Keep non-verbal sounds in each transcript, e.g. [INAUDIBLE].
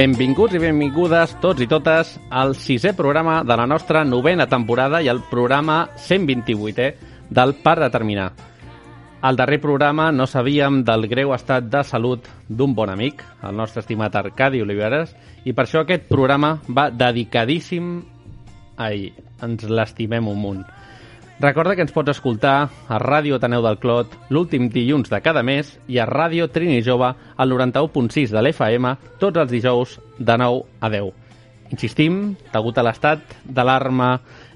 Benvinguts i benvingudes tots i totes al sisè programa de la nostra novena temporada i el programa 128è del Par de Terminar. Al darrer programa no sabíem del greu estat de salut d'un bon amic, el nostre estimat Arcadi Oliveres, i per això aquest programa va dedicadíssim a ell. Ens l'estimem un munt. Recorda que ens pots escoltar a Ràdio Ateneu del Clot l'últim dilluns de cada mes i a Ràdio Trini Jove al 91.6 de l'FM tots els dijous de 9 a 10. Insistim, degut a l'estat d'alarma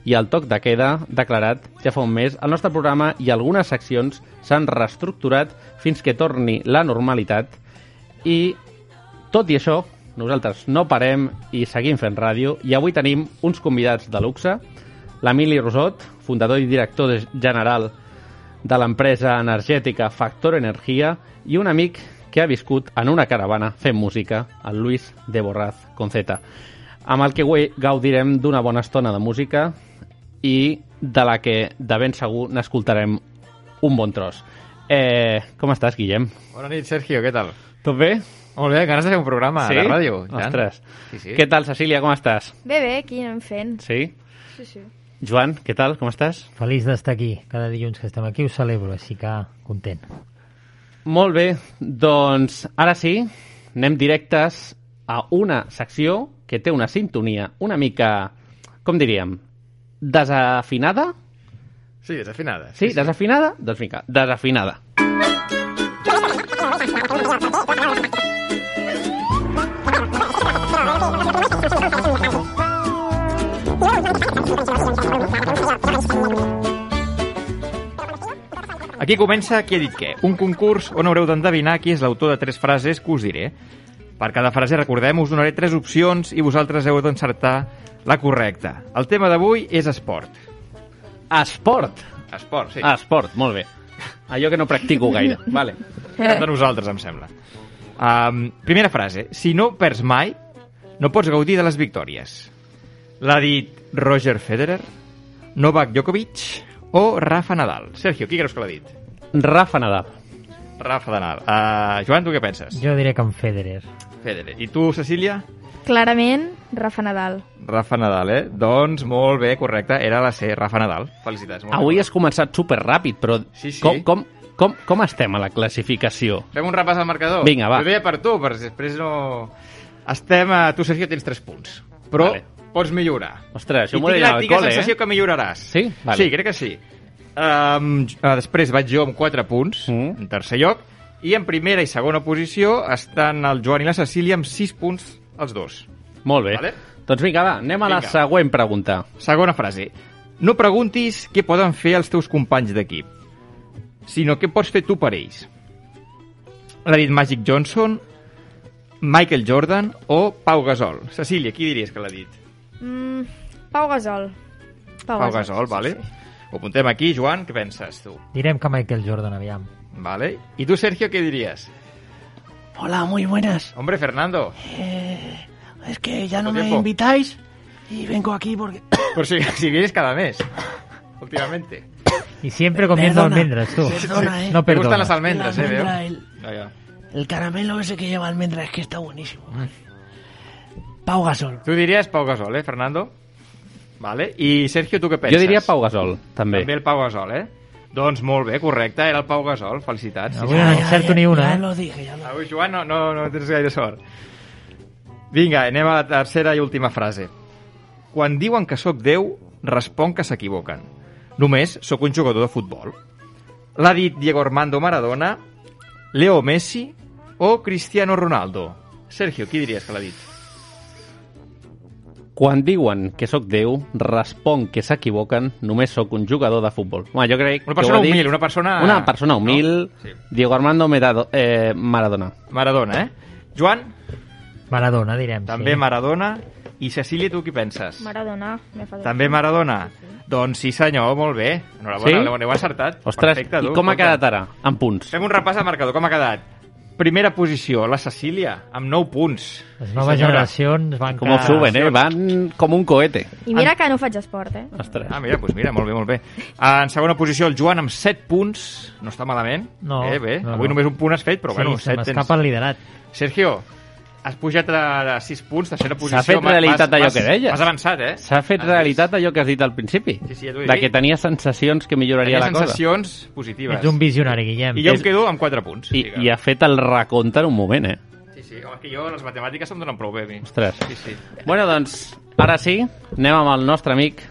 i el toc de queda declarat ja fa un mes, el nostre programa i algunes seccions s'han reestructurat fins que torni la normalitat i, tot i això, nosaltres no parem i seguim fent ràdio i avui tenim uns convidats de luxe, l'Emili Rosot, fundador i director general de l'empresa energètica Factor Energia i un amic que ha viscut en una caravana fent música, el Luis de Borraz Conceta, amb el que avui gaudirem d'una bona estona de música i de la que de ben segur n'escoltarem un bon tros. Eh, com estàs, Guillem? Bona nit, Sergio, què tal? Tot bé? Molt bé, ganes de fer un programa sí? de ràdio. i tant. Ostres. Sí, sí. Què tal, Cecília, com estàs? Bé, bé, aquí anem fent. Sí? Sí, sí. Joan, què tal, com estàs? Feliç d'estar aquí. Cada dilluns que estem aquí ho celebro, així que content. Molt bé, doncs ara sí, anem directes a una secció que té una sintonia una mica, com diríem, desafinada? Sí, desafinada. Sí, desafinada? Doncs vinga, desafinada. [LAUGHS] Aquí comença Qui ha dit què? Un concurs on haureu d'endevinar qui és l'autor de tres frases que us diré. Per cada frase, recordem, us donaré tres opcions i vosaltres heu d'encertar la correcta. El tema d'avui és esport. Esport. Esport, sí. Esport, molt bé. Allò que no practico gaire. [LAUGHS] Vale. Cap de nosaltres, em sembla. Um, primera frase. Si no perds mai, no pots gaudir de les victòries. L'ha dit Roger Federer, Novak Djokovic o Rafa Nadal. Sergio, qui creus que l'ha dit? Rafa Nadal. Rafa Nadal. Uh, Joan, tu què penses? Jo diré que en Federer. Federer. I tu, Cecília? Clarament, Rafa Nadal. Rafa Nadal, eh? Doncs molt bé, correcte. Era la C, Rafa Nadal. Felicitats. Molt Avui bé. has començat super ràpid, però Sí, sí. Com, com, com, com estem a la classificació? Fem un repàs al marcador? Vinga, va. Jo deia per tu, perquè després no... Estem a... Tu, Sergio, tens 3 punts. Però Vale. Pots millorar. Ostres, això m'ho deia la, al col·le, sensació eh? que milloraràs. Sí? Vale. Sí, crec que sí. Um, després vaig jo amb 4 punts, Mm. en tercer lloc, i en primera i segona posició estan el Joan i la Cecília amb 6 punts els dos. Molt bé. Vale. Doncs vinga, va, anem a la Vinga. següent pregunta. Segona frase. No preguntis què poden fer els teus companys d'equip, sinó què pots fer tu per ells. L'ha dit Magic Johnson, Michael Jordan o Pau Gasol. Cecília, qui diries que l'ha dit? Mm, Pau Gasol. Pau Gasol, vale. Sí, sí. Ho apuntem aquí, Joan, què penses tu? Direm que Michael Jordan, aviam. Vale. I tu, Sergio, què diries? Hola, muy buenas. Hombre, Fernando. Eh, es que ya no ¿Cuánto me tiempo? invitáis y vengo aquí porque... [COUGHS] Por si, si vienes cada mes, últimamente. Y siempre comiendo Perdona, almendras, tú. perdona, eh. No Te gustan las perdona. almendras, La eh, veo. el, caramelo ese que lleva almendra es que está buenísimo. Pau Gasol. Tu diries Pau Gasol, eh, Fernando? Vale. I Sergio, tu què penses? Jo diria Pau Gasol, també. També el Pau Gasol, eh? Doncs molt bé, correcte, era el Pau Gasol, felicitats. Sí, Avui no encerto ni una, ya eh? lo dije, ya lo Avui, Joan, no, no, no tens gaire sort. Vinga, anem a la tercera i última frase. Quan diuen que sóc Déu, respon que s'equivoquen. Només sóc un jugador de futbol. L'ha dit Diego Armando Maradona, Leo Messi o Cristiano Ronaldo. Sergio, qui diries que l'ha dit? Quan diuen que sóc Déu, respon que s'equivoquen, només sóc un jugador de futbol. Home, jo crec Una que persona ho ha dit humil, una persona... Una persona humil, No? Sí. Diego Armando Merado, eh, Maradona. Maradona, eh? Joan, Maradona, direm. també sí. Maradona. I Cecília, tu qui penses? Maradona. me fa També Maradona. Doncs sí, senyor, molt bé. Enhorabona, Sí? l'heu- encertat. Ostres, Perfecte, i com ha quedat ara? En punts. Fem un repàs al marcador, com ha quedat? Primera posició, la Cecília, amb 9 punts. Les Sí, noves senyora. generacions van Com ho suben, eh? Van com un cohete. I mira que no faig esport, eh? Ostres. Ah, mira, doncs mira, molt bé, molt bé. En segona posició, el Joan amb 7 punts. No està malament. No, Eh, bé, no, avui no. només un punt has fet, però sí, bueno, se 7 tens. m'escapa el liderat. Sergio, has pujat a, a 6 punts, tercera posició. fet M'has- realitat allò que deies. M'has avançat, eh? S'ha fet Has realitat allò que has dit al principi. Sí, sí, ja de que tenia sensacions que milloraria Tenia la cosa. sensacions positives. Ets un visionari, Guillem. I jo És- em quedo amb 4 punts. I, I ha fet el recompte en un moment, eh? Sí, sí, home, que jo les matemàtiques em donen prou bé a mi. Ostres. Sí, sí. Bueno, doncs, ara sí, anem amb el nostre amic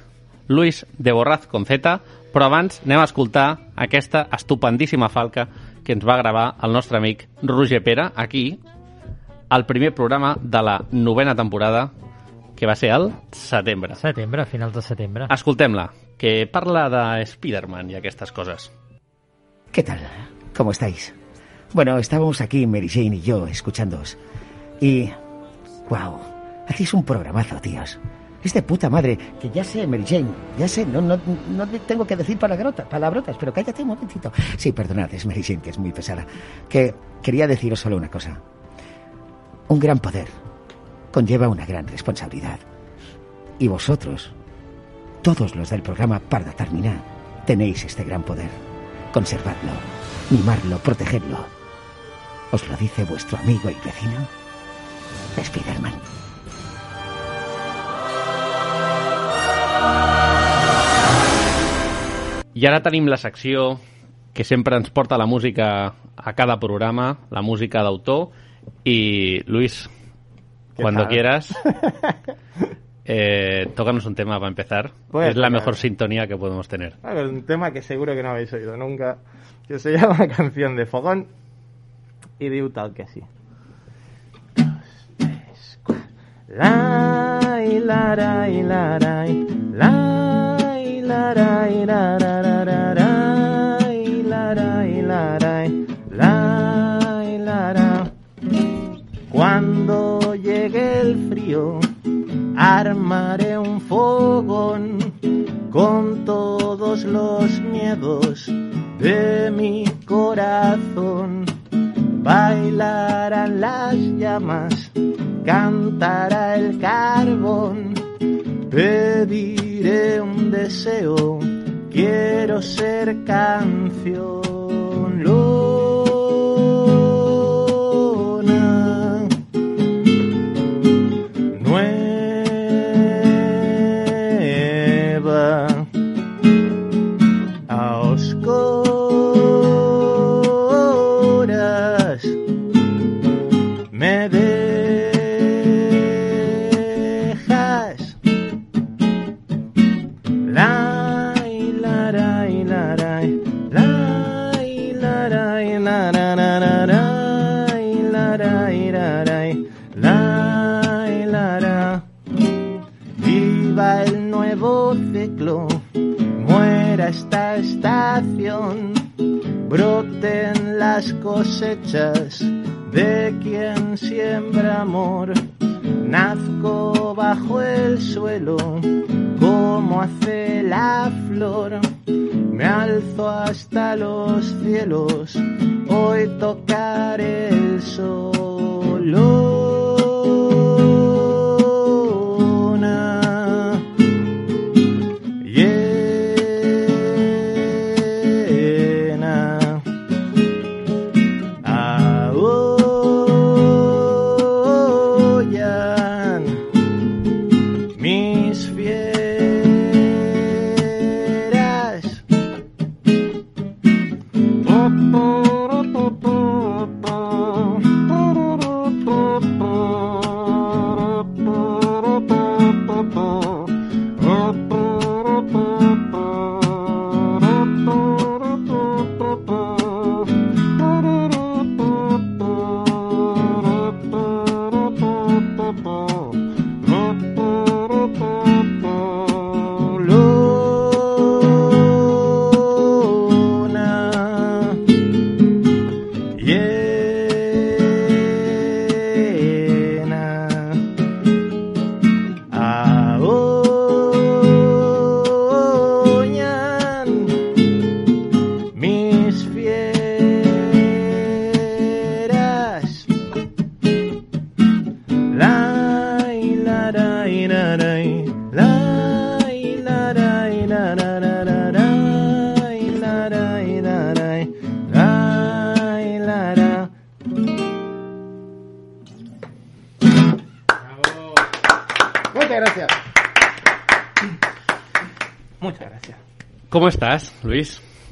Luis de Borraz con Z, però abans anem a escoltar aquesta estupendíssima falca que ens va gravar el nostre amic Roger Pera, aquí, al primer programa de la novena temporada, que va ser el setembre. Setembre, finals de setembre. Escoltem-la, que parla de Spider-Man i aquestes coses. ¿Qué tal? ¿Cómo estáis? Bueno, estábamos aquí, Mary Jane y yo, escuchándoos. Y... ¡Wow! Hacéis un programazo, tíos. Es de puta madre. Que ya sé, Mary Jane. Ya sé, no, no, no te tengo que decir palabrota- palabrotas, pero cállate un momentito. Sí, perdonad, es Mary Jane, que es muy pesada. Que quería deciros solo una cosa. Un gran poder conlleva una gran responsabilidad. Y vosotros, todos los del programa Parda Termina, tenéis este gran poder. Conservadlo, mimarlo, protegedlo. ¿Os lo dice vuestro amigo y vecino? Spiderman. I ara tenim la secció que sempre ens la música a cada programa, la música d'autor. Y Luis, cuando tal? quieras, [LAUGHS] eh, tócanos un tema para empezar. Pues, es la mejor sintonía que podemos tener. Ah, un tema que seguro que no habéis oído nunca, que se [LAUGHS] llama Canción de Fogón y diu tal que sí. La i la la la la la Cuando llegue el frío armaré un fogón con todos los miedos de mi corazón. Bailarán las llamas, cantará el carbón, pediré un deseo, quiero ser canción.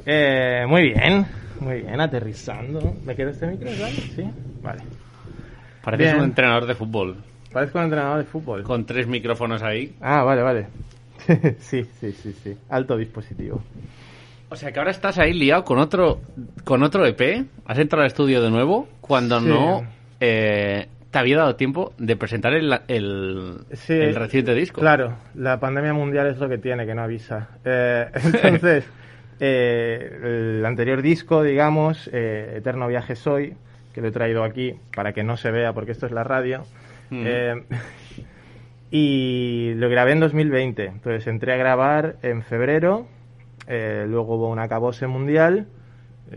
Eh, muy bien, muy bien, aterrizando. ¿Me queda este micro, ¿vale? Sí, vale. Pareces Bien. un entrenador de fútbol, Parezco un entrenador de fútbol. con tres micrófonos ahí. Ah, vale, vale. [LAUGHS] sí, sí, sí, sí. Alto dispositivo. O sea que ahora estás ahí liado con otro, con otro EP. Has entrado al estudio de nuevo cuando Sí. no eh, te había dado tiempo de presentar el, el, Sí, el reciente disco. Claro, la pandemia mundial es lo que tiene, que no avisa. Eh, [LAUGHS] entonces, eh, el anterior disco, digamos, eh, Eterno Viaje Soy, que lo he traído aquí para que no se vea porque esto es la radio. Mm. Eh, [LAUGHS] y lo grabé en 2020. Entonces entré a grabar en febrero, luego hubo un acabose mundial,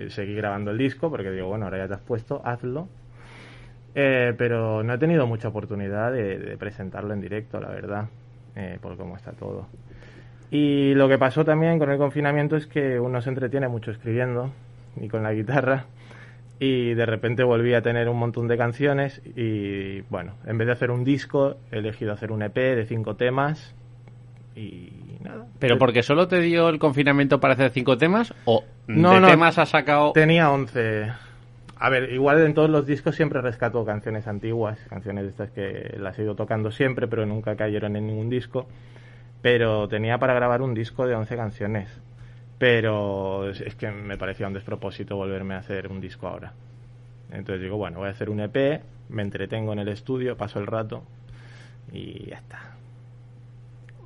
seguí grabando el disco porque digo, bueno, ahora ya te has puesto, hazlo. Pero no he tenido mucha oportunidad de, de presentarlo en directo, la verdad, por cómo está todo. Y lo que pasó también con el confinamiento es que uno se entretiene mucho escribiendo y con la guitarra y de repente volví a tener un montón de canciones y bueno, en vez de hacer un disco he elegido hacer un EP de cinco temas y nada. ¿Pero porque solo te dio el confinamiento para hacer cinco temas? ¿O No, de no. temas has sacado...? Tenía 11. A ver, igual en todos los discos siempre rescato canciones antiguas, canciones de estas que las he ido tocando siempre, pero nunca cayeron en ningún disco. Pero tenía para grabar un disco de 11 canciones. Pero es es que me parecía un despropósito volverme a hacer un disco ahora. Entonces digo, bueno, voy a hacer un EP, me entretengo en el estudio, paso el rato y ya está.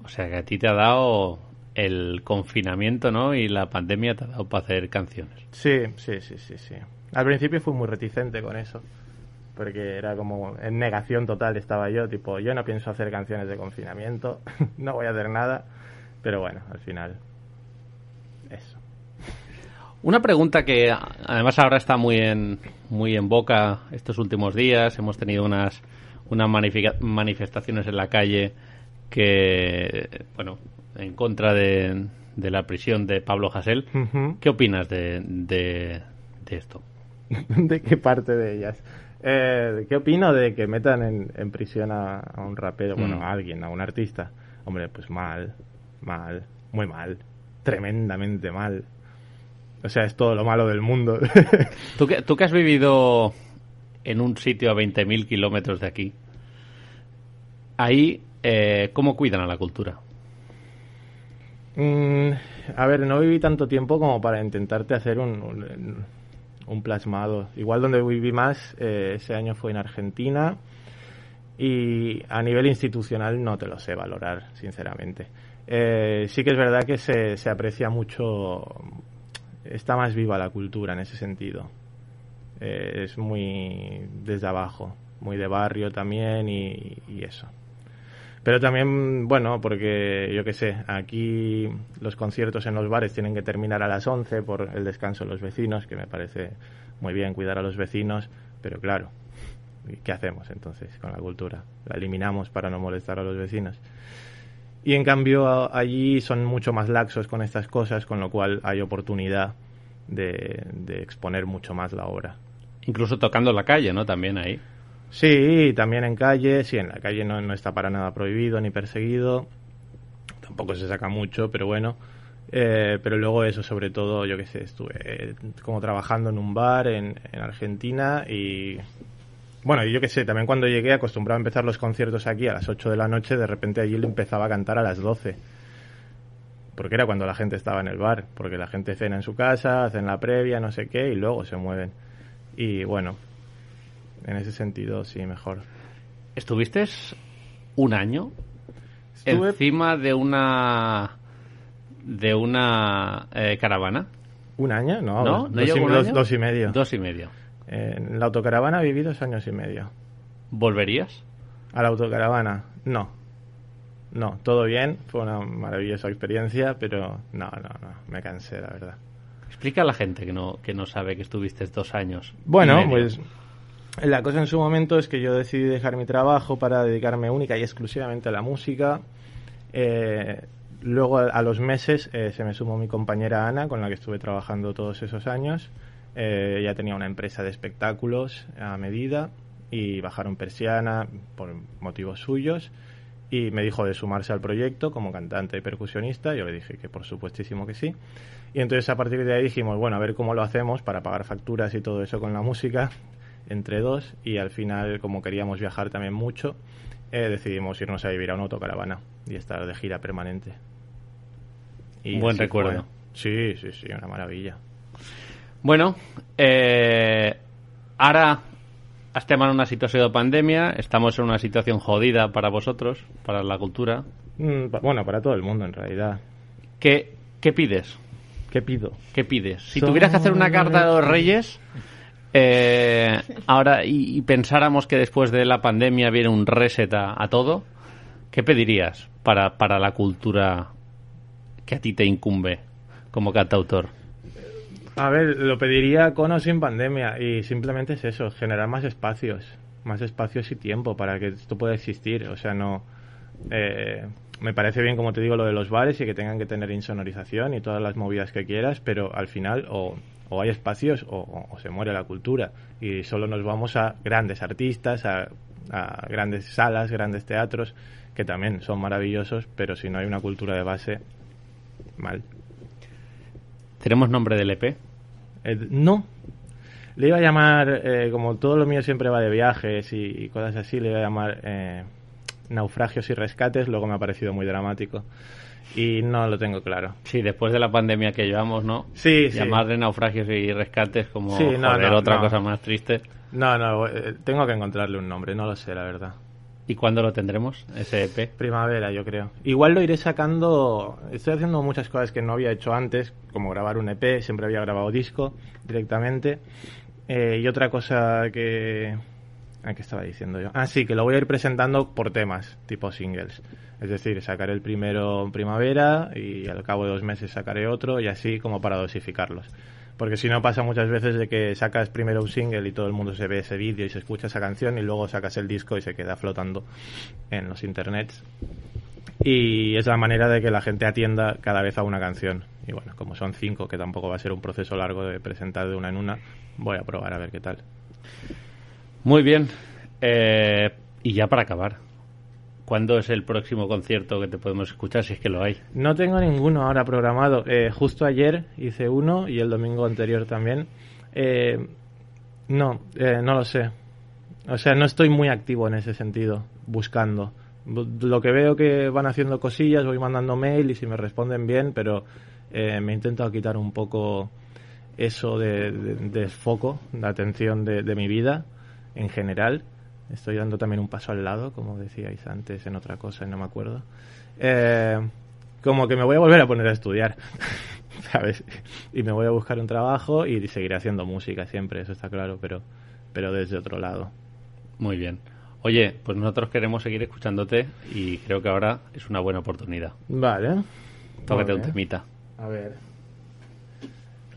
O sea que a ti te ha dado el confinamiento, ¿no? Y la pandemia te ha dado para hacer canciones. Sí, sí, sí, sí, sí. Al principio fui muy reticente con eso, porque era como en negación total estaba yo, tipo, yo no pienso hacer canciones de confinamiento, [LAUGHS] no voy a hacer nada, pero bueno, al final, eso. Una pregunta que además ahora está muy en, muy en boca estos últimos días. Hemos tenido unas, unas manifestaciones en la calle que, bueno, en contra de, de la prisión de Pablo Hasél. Ujú. ¿Qué opinas de, de, de esto? [LAUGHS] ¿De qué parte de ellas? Eh, ¿Qué opino de que metan en, en prisión a, a un rapero, bueno, Mm. a alguien, a un artista? Hombre, pues mal, mal, muy mal, tremendamente mal. O sea, es todo lo malo del mundo. [LAUGHS] ¿Tú que, tú que has vivido en un sitio a 20.000 kilómetros de aquí, ahí, eh, ¿cómo cuidan a la cultura? Mm, a ver, no viví tanto tiempo como para intentarte hacer un, un, un plasmado. Igual donde viví más eh, ese año fue en Argentina y a nivel institucional no te lo sé valorar, sinceramente. Eh, sí que es verdad que se, se aprecia mucho, está más viva la cultura en ese sentido. Eh, es muy desde abajo, muy de barrio también y, y eso. Pero también, bueno, porque yo qué sé, aquí los conciertos en los bares tienen que terminar a las 11 por el descanso de los vecinos, que me parece muy bien cuidar a los vecinos, pero claro, ¿y ¿qué hacemos entonces con la cultura? La eliminamos para no molestar a los vecinos. Y en cambio allí son mucho más laxos con estas cosas, con lo cual hay oportunidad de, de exponer mucho más la obra. Incluso tocando la calle, ¿no? También ahí. Sí, también en calle, sí, en la calle no, no está para nada prohibido ni perseguido, tampoco se saca mucho, pero bueno, Eh, pero luego eso, sobre todo, yo qué sé, estuve eh, como trabajando en un bar en, en Argentina y bueno, yo qué sé, también cuando llegué acostumbraba a empezar los conciertos aquí a las 8 de la noche, de repente allí le empezaba a cantar a las 12. Porque era cuando la gente estaba en el bar, porque la gente cena en su casa, hacen la previa, no sé qué, y luego se mueven. Y bueno, en ese sentido sí, mejor. ¿Estuviste un año Estuve- encima de una de una eh, caravana? ¿Un año? No, ¿No? ¿No dos y, un dos- año? dos y medio. Dos y medio. En la autocaravana viví dos años y medio. ¿Volverías? ¿A la autocaravana? No. No, todo bien, fue una maravillosa experiencia, pero no, no, no, me cansé, la verdad. Explica a la gente que no, que no sabe que estuviste dos años. Bueno, pues la cosa en su momento es que yo decidí dejar mi trabajo para dedicarme única y exclusivamente a la música. Eh, luego, a, los meses, eh, se me sumó mi compañera Ana, con la que estuve trabajando todos esos años. Eh, ella tenía una empresa de espectáculos a medida y bajaron persiana por motivos suyos. y me dijo de sumarse al proyecto como cantante y percusionista. Yo le dije que por supuestísimo que sí. Y entonces a partir de ahí dijimos, bueno, a ver cómo lo hacemos para pagar facturas y todo eso con la música entre dos. Y al final, como queríamos viajar también mucho, eh, decidimos irnos a vivir a una autocaravana y estar de gira permanente. Y Un buen recuerdo. fue. Sí, sí, sí, una maravilla. Bueno, eh, ara estem en una situació de pandèmia, estamos en una situación jodida para vosotros, para la cultura. Mm, pa- bueno, para todo el mundo en realidad. ¿Qué, qué pides? ¿Qué pido? ¿Qué pides? Si tuvieras que hacer una carta de los reyes, eh, ahora y, pensáramos que después de la pandemia viene un reset a, a todo, ¿qué pedirías para, para la cultura que a ti te incumbe como cantautor? A ver, lo pediría con o sin pandemia y simplemente es eso, generar más espacios, más espacios y tiempo para que esto pueda existir. O sea, no... eh, me parece bien, como te digo, lo de los bares y que tengan que tener insonorización y todas las movidas que quieras, pero al final o, o hay espacios o, se muere la cultura y solo nos vamos a grandes artistas, a, a grandes salas, grandes teatros, que también son maravillosos, pero si no hay una cultura de base, mal. ¿Tenemos nombre del EP? Eh, no. Le iba a llamar, eh, como todo lo mío siempre va de viajes y, y cosas así, le iba a llamar eh, Naufragios y Rescates, luego me ha parecido muy dramático. Y no lo tengo claro. Sí, después de la pandemia que llevamos, ¿no? Sí, sí. Llamarle naufragios y rescates como Sí, no, joder, no, otra no. cosa más triste. No, no, eh, tengo que encontrarle un nombre, no lo sé, la verdad. ¿Y cuándo lo tendremos, ese EP? Primavera, yo creo. Igual lo iré sacando. Estoy haciendo muchas cosas que no había hecho antes, como grabar un EP, siempre había grabado disco directamente. Eh, y otra cosa que. ¿A ¿Qué estaba diciendo yo? Ah, sí, que lo voy a ir presentando por temas, tipo singles. Es decir, sacaré el primero en primavera y al cabo de dos meses sacaré otro y así como para dosificarlos. Porque si no pasa muchas veces de que sacas primero un single y todo el mundo se ve ese vídeo y se escucha esa canción y luego sacas el disco y se queda flotando en los internets. Y es la manera de que la gente atienda cada vez a una canción. Y bueno, como son cinco, que tampoco va a ser un proceso largo de presentar de una en una, voy a probar a ver qué tal. Muy bien. Eh, y ya para acabar, ¿cuándo es el próximo concierto que te podemos escuchar si es que lo hay? No tengo ninguno ahora programado. Eh, justo ayer hice uno y el domingo anterior también. Eh, no, eh, no lo sé. O sea, no estoy muy activo en ese sentido, buscando. Bu- Lo que veo que van haciendo cosillas, voy mandando mail y si me responden bien, pero eh, me he intentado quitar un poco eso de, de, de foco, de atención de, de mi vida en general. Estoy dando también un paso al lado, como decíais antes en otra cosa y no me acuerdo. Eh, como que me voy a volver a poner a estudiar, [LAUGHS] ¿sabes? Y me voy a buscar un trabajo y seguiré haciendo música siempre, eso está claro, pero, pero desde otro lado. Muy bien. Oye, pues nosotros queremos seguir escuchándote y creo que ahora es una buena oportunidad. Vale. Tócate un temita. A ver.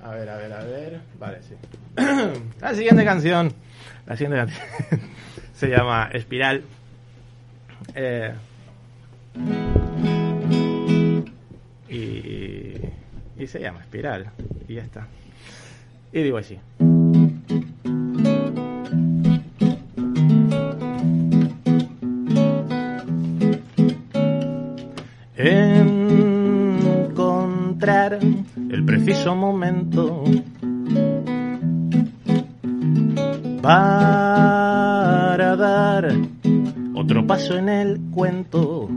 A ver, a ver, a ver. Vale, sí. [CLEARS THROAT] La siguiente canción. La [LAUGHS] se llama Espiral. Eh, y, y se llama Espiral. Y ya está. Y digo así. Encontrar el preciso momento en el cuento.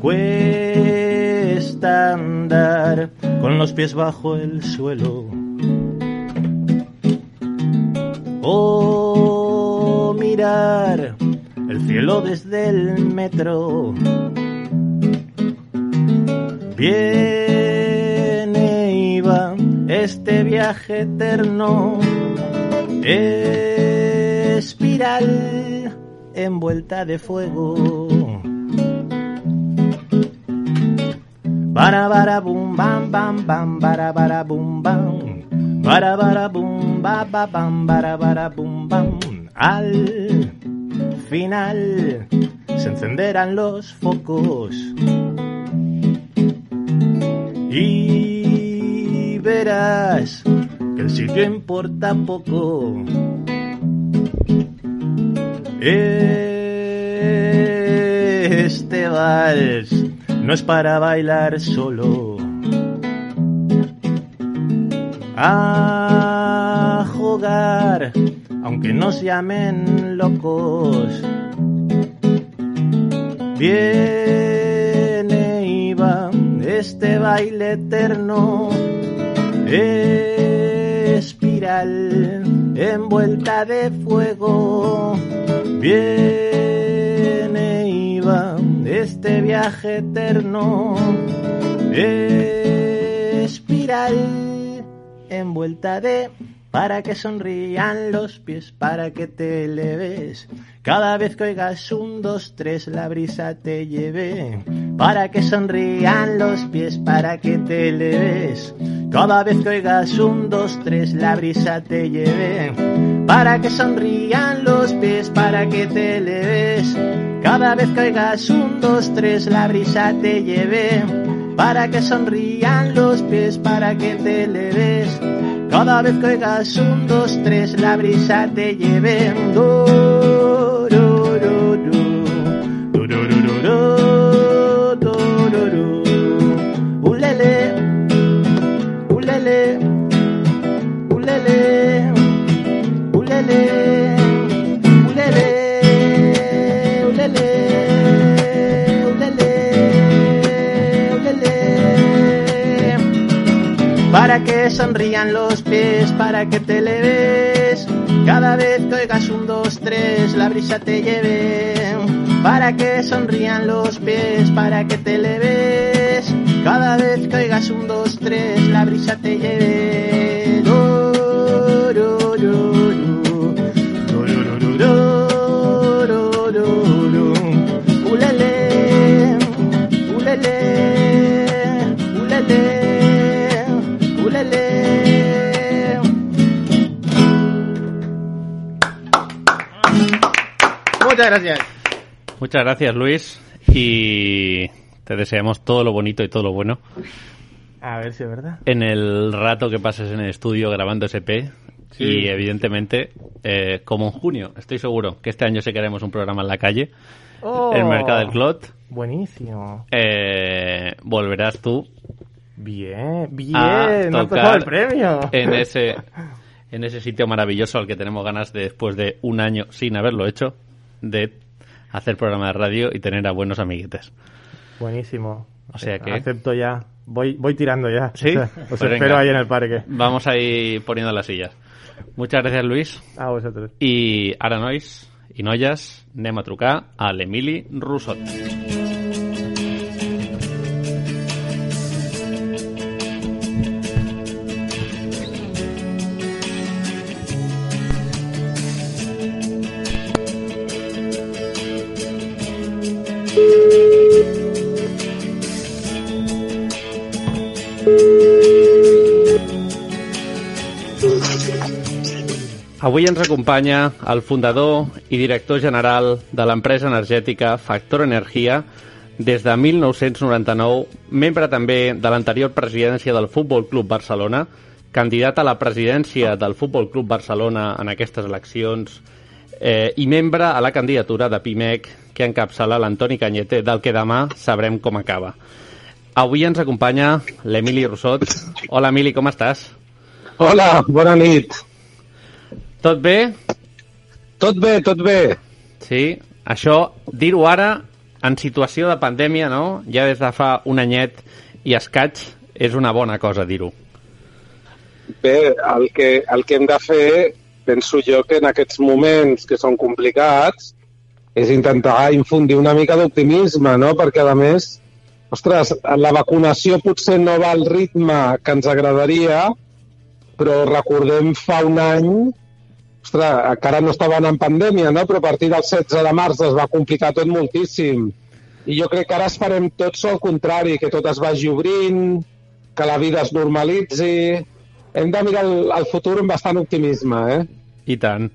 Cuesta andar con los pies bajo el suelo. O mirar el cielo desde el metro. Viene y va este viaje eterno, envuelta de fuego. Bara bara bum bam bam bam bara bara bum bam bara bara bum ba ba bam bara bara bum bam al final se encenderán los focos y verás que el sitio importa poco. Este vals no es para bailar solo. A jugar, aunque nos llamen locos. Viene y va este baile eterno, espiral envuelta de fuego. Viene y va este viaje eterno, espiral envuelta de para que sonrían los pies, para que te eleves. Cada vez que oigas un, dos, tres, la brisa te lleve. Para que sonrían los pies, para que te eleves. Cada vez que oigas un, dos, tres, la brisa te lleve. Para que sonrían los para que te eleves. Cada vez que oigas un, dos, tres, la brisa te lleve. Para que sonrían los pies, para que te eleves. Cada vez que oigas un, dos, tres, la brisa te lleve. Para que sonrían los pies, para que te leves. Cada vez que oigas un, dos, tres, la brisa te lleve. Para que sonrían los pies, para que te leves. Cada vez que oigas un, dos, tres, la brisa te lleve. Muchas gracias. Muchas gracias, Luis. Y te deseamos todo lo bonito y todo lo bueno A ver si es verdad. en el rato que pases en el estudio grabando SP. Sí. Y evidentemente, eh, como en junio, estoy seguro que este año sí que haremos un programa en la calle, Oh, el Mercado del Clot, Buenísimo. eh, volverás tú Bien, bien. a ha tocar tocado el premio. en ese [LAUGHS] en ese sitio maravilloso al que tenemos ganas de, después de un año sin haberlo hecho de hacer programa de radio y tener a buenos amiguetes. Buenísimo. O sea que- Acepto ya. Voy, voy tirando ya. ¿Sí? [LAUGHS] Os Pues espero venga. ahí en el parque. Vamos a ir poniendo las sillas. Muchas gracias, Luis. A vosotros. I ara, nois i noies, anem a trucar Avui ens acompanya el fundador i director general de l'empresa energètica Factor Energia des de 1999, membre també de l'anterior presidència del Futbol Club Barcelona, candidat a la presidència del Futbol Club Barcelona en aquestes eleccions eh, i membre a la candidatura de PIMEC que encapçala l'Antoni Canyete, del que demà sabrem com acaba. Avui ens acompanya l'Emili Rossot. Hola, Emili, com estàs? Hola, bona nit. Tot bé? Tot bé, tot bé. Sí, això, dir-ho ara, en situació de pandèmia, no? Ja des de fa un anyet i escaig, és una bona cosa dir-ho. Bé, el que, el que hem de fer, penso jo que en aquests moments que són complicats, és intentar infundir una mica d'optimisme, no? Perquè, a més, ostres, la vacunació potser no va al ritme que ens agradaria, però recordem fa un any, ostres, encara no estaven en pandèmia, no? però a partir del 16 de març es va complicar tot moltíssim. I jo crec que ara esperem tots el contrari, que tot es vagi obrint, que la vida es normalitzi... Hem de mirar el, el futur amb bastant optimisme, eh? I tant.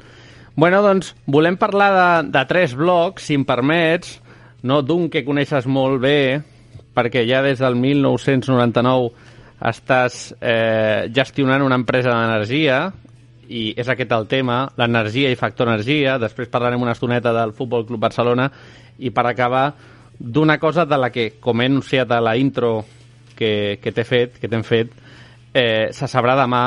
Bueno, doncs, volem parlar de, de tres blocs, si em permets, no d'un que coneixes molt bé, perquè ja des del 1999 estàs eh, gestionant una empresa d'energia, i és aquest el tema, l'energia i factor energia. Després parlarem una estoneta del Futbol Club Barcelona i per acabar d'una cosa de la que, com he anunciat a la intro que, que t'he fet, que t'hem fet, eh, se sabrà demà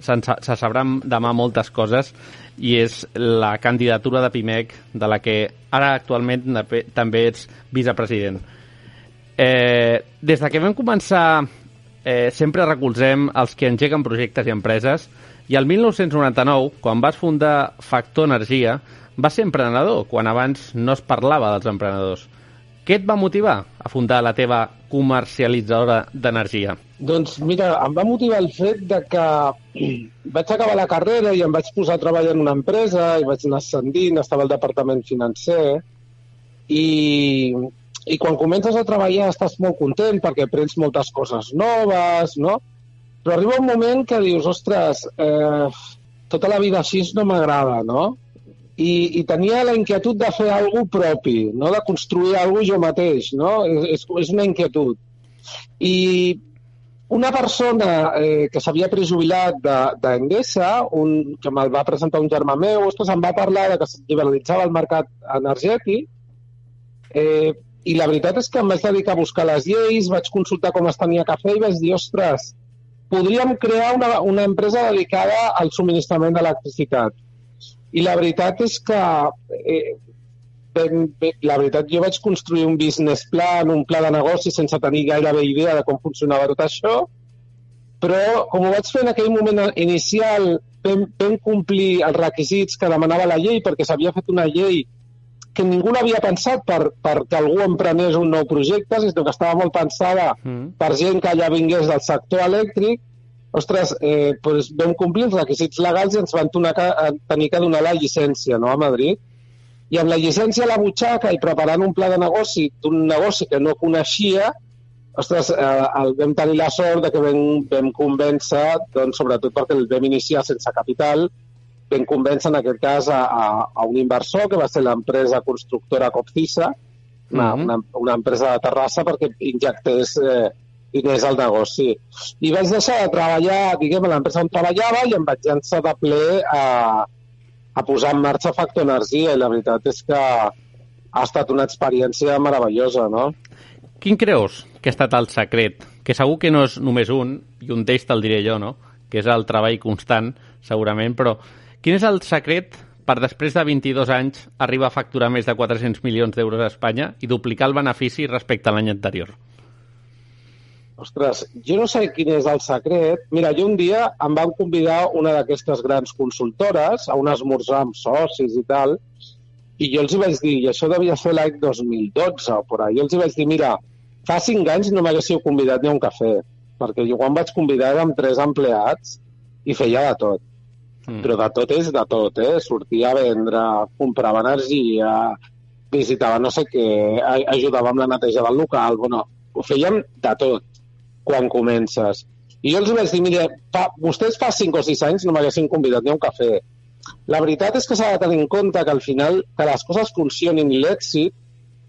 sa- se sabran demà moltes coses i és la candidatura de Pimec de la que ara actualment també ets vicepresident. Eh, des de que vam començar eh, sempre recolzem els que engeguen projectes i empreses i el 1999, quan vas fundar Factor Energia, vas ser emprenedor, quan abans no es parlava dels emprenedors. Què et va motivar a fundar la teva comercialitzadora d'energia? Doncs mira, em va motivar el fet de que vaig acabar la carrera i em vaig posar a treballar en una empresa i vaig anar ascendint, estava al departament financer i, i quan comences a treballar estàs molt content perquè aprens moltes coses noves, no? Però arriba un moment que dius, ostres, eh, tota la vida així no m'agrada, no? I, I tenia la inquietud de fer alguna propi, no? de construir alguna jo mateix, no? És, és una inquietud. I una persona eh, que s'havia prejubilat de- d'Endesa, un, que me'l va presentar un germà meu, ostres, em va parlar de que es liberalitzava el mercat energètic eh, i la veritat és que em vaig dedicar a buscar les lleis, vaig consultar com es tenia que fer i vaig dir, ostres, podríem crear una, una empresa dedicada al subministrament d'electricitat. I la veritat és que eh, ben, ben, la veritat, jo vaig construir un business plan, un pla de negoci sense tenir gairebé idea de com funcionava tot això, però com ho vaig fer en aquell moment inicial, vam, vam complir els requisits que demanava la llei, perquè s'havia fet una llei que ningú n'havia pensat per, perquè algú emprenés un nou projecte, sinó que estava molt pensada Mm. per gent que ja vingués del sector elèctric, ostres, eh, doncs vam complir els requisits legals i ens van donar que, tenir que donar la llicència no, a Madrid. I amb la llicència a la butxaca i preparant un pla de negoci d'un negoci que no coneixia, ostres, eh, el, vam tenir la sort de que vam, vam convèncer, doncs, sobretot perquè el vam iniciar sense capital, vam convèncer en aquest cas a, a, a un inversor que va ser l'empresa constructora Copcisa, una, Mhm. una, una empresa de Terrassa perquè injectés eh, diners al negoci. I vaig deixar de treballar, diguem, a l'empresa on treballava i em vaig llançar de ple a, a posar en marxa Factor Energia i la veritat és que ha estat una experiència meravellosa, no? Quin creus que ha estat el secret? Que segur que no és només un, i un d'ells te'l diré jo, no? Que és el treball constant, segurament, però quin és el secret per després de 22 anys arribar a facturar més de 400 milions d'euros a Espanya i duplicar el benefici respecte a l'any anterior? Ostres, jo no sé quin és el secret. Mira, jo un dia em van convidar una d'aquestes grans consultores a un esmorzar amb socis i tal, i jo els hi vaig dir, i això devia ser l'any 2012 o por ahí, jo els hi vaig dir, mira, fa cinc anys no m'haguéssiu convidat ni a un cafè, perquè jo quan vaig convidar érem tres empleats i feia de tot. Mm. Però de tot és de tot, eh? Sortia a vendre, comprava energia, visitava no sé què, ajudava amb la neteja del local, bueno, ho fèiem de tot quan comences. I jo els vaig dir, mira, fa, vostès fa 5 o 6 anys no m'haguessin convidat ni a un cafè. La veritat és que s'ha de tenir en compte que al final que les coses funcionin i l'èxit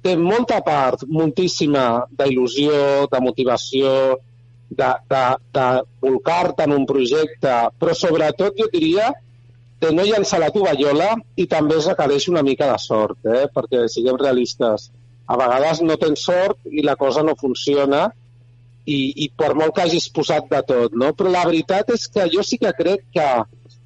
té molta part, moltíssima d'il·lusió, de motivació, de, de, de volcar-te en un projecte, però sobretot jo diria de no llançar la tovallola i també es requereix una mica de sort, eh? perquè siguem realistes. A vegades no tens sort i la cosa no funciona i, i per molt que hagis posat de tot, no? Però la veritat és que jo sí que crec que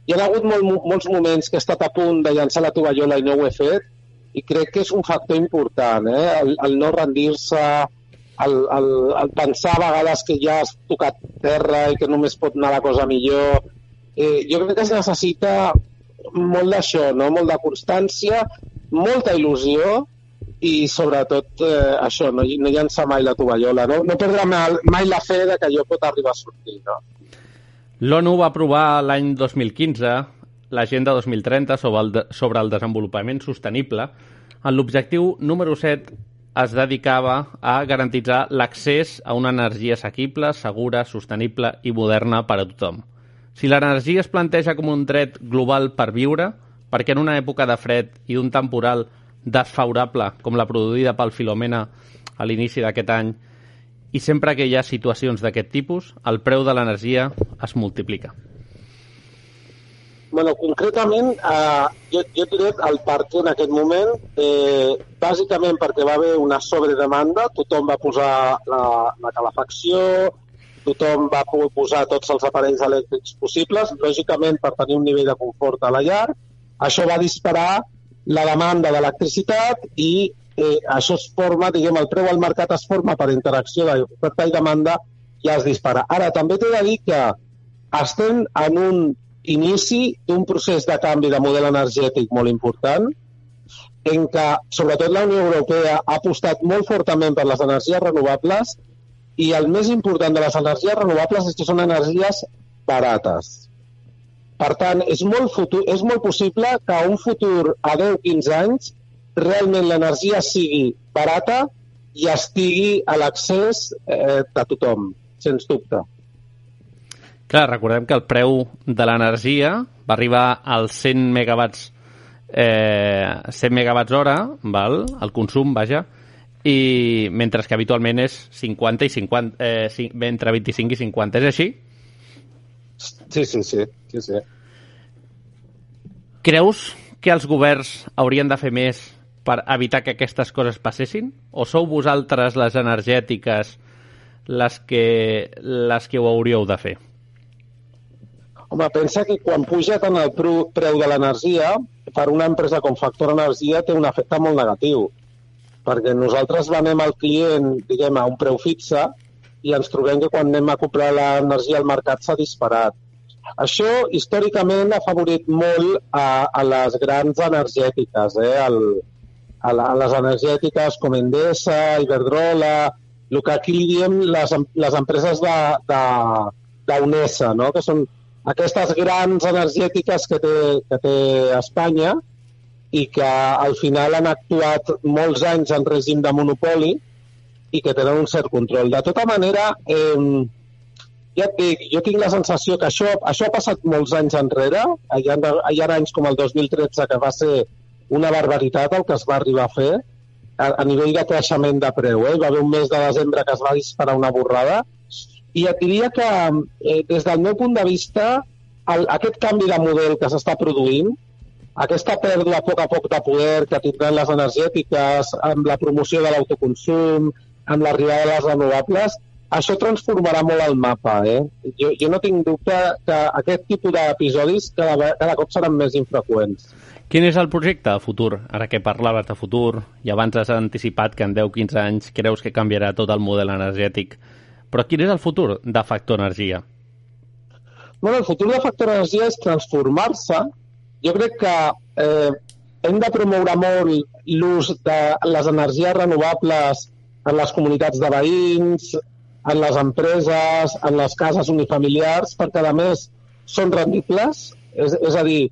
hi ha hagut molt, molts moments que he estat a punt de llançar la tovallola i no ho he fet i crec que és un factor important, eh? el, el no rendir-se, el, el, el pensar a vegades que ja has tocat terra i que només pot anar la cosa millor. Eh, jo crec que es necessita molt d'això, no? molt de constància, molta il·lusió i sobretot eh, això, no, no llançar mai la tovallola, no, no perdre mai, mai la fe de que allò pot arribar a sortir. No? L'ONU va aprovar l'any 2015 l'Agenda 2030 sobre el, de, sobre el desenvolupament sostenible. En l'objectiu número 7 es dedicava a garantitzar l'accés a una energia assequible, segura, sostenible i moderna per a tothom. Si l'energia es planteja com un dret global per viure, perquè en una època de fred i d'un temporal desfavorable com la produïda pel Filomena a l'inici d'aquest any, i sempre que hi ha situacions d'aquest tipus, el preu de l'energia es multiplica. Bueno, concretament, eh, jo, jo et diré el per què en aquest moment. Eh, bàsicament perquè va haver una sobredemanda, tothom va posar la, la calefacció, tothom va poder posar tots els aparells elèctrics possibles, lògicament per tenir un nivell de confort a la llar. Això va disparar la demanda d'electricitat i eh, això es forma, diguem, el preu al mercat es forma per interacció d'oferta i demanda i es dispara. Ara, també t'he de dir que estem en un inici d'un procés de canvi de model energètic molt important, en què, sobretot, la Unió Europea ha apostat molt fortament per les energies renovables i el més important de les energies renovables és que són energies barates. Per tant, és molt, futur, és molt possible que un futur a 10-15 anys realment l'energia sigui barata i estigui a l'accés eh, de tothom, sens dubte. Clar, recordem que el preu de l'energia va arribar als 100 megawatts eh, 100 megawatts hora, val? el consum, vaja, i mentre que habitualment és 50 i 50, eh, entre 25 i 50. És així? Sí, sí, sí. sí, sí. Creus que els governs haurien de fer més per evitar que aquestes coses passessin? O sou vosaltres, les energètiques, les que, les que ho hauríeu de fer? Home, pensa que quan puja tant el preu de l'energia, per una empresa com Factor Energia té un efecte molt negatiu perquè nosaltres venem al client, diguem, a un preu fixe i ens trobem que quan anem a comprar l'energia al mercat s'ha disparat. Això històricament ha favorit molt a, a les grans energètiques, eh? El, a, la, a les energètiques com Endesa, Iberdrola, el que aquí diem les, les empreses d'UNESA, no? que són aquestes grans energètiques que té, que té Espanya, i que al final han actuat molts anys en règim de monopoli i que tenen un cert control. De tota manera, eh, ja et dic, jo tinc la sensació que això, això ha passat molts anys enrere. Hi ha, hi ha anys com el 2013 que va ser una barbaritat el que es va arribar a fer a, a nivell de creixement de preu. Eh? Hi va haver un mes de desembre que es va disparar una borrada i et diria que eh, des del meu punt de vista el, aquest canvi de model que s'està produint aquesta pèrdua a poc a poc de poder que tindran les energètiques amb la promoció de l'autoconsum, amb l'arribada de les renovables, això transformarà molt el mapa. Eh? Jo, jo no tinc dubte que aquest tipus d'episodis cada, cada cop seran més infreqüents. Quin és el projecte a futur? Ara que parlaves de futur i abans has anticipat que en 10-15 anys creus que canviarà tot el model energètic. Però quin és el futur de Factor Energia? Bueno, el futur de Factor Energia és transformar-se jo crec que eh, hem de promoure molt l'ús de les energies renovables en les comunitats de veïns, en les empreses, en les cases unifamiliars, perquè, a més, són rendibles. És, és a dir,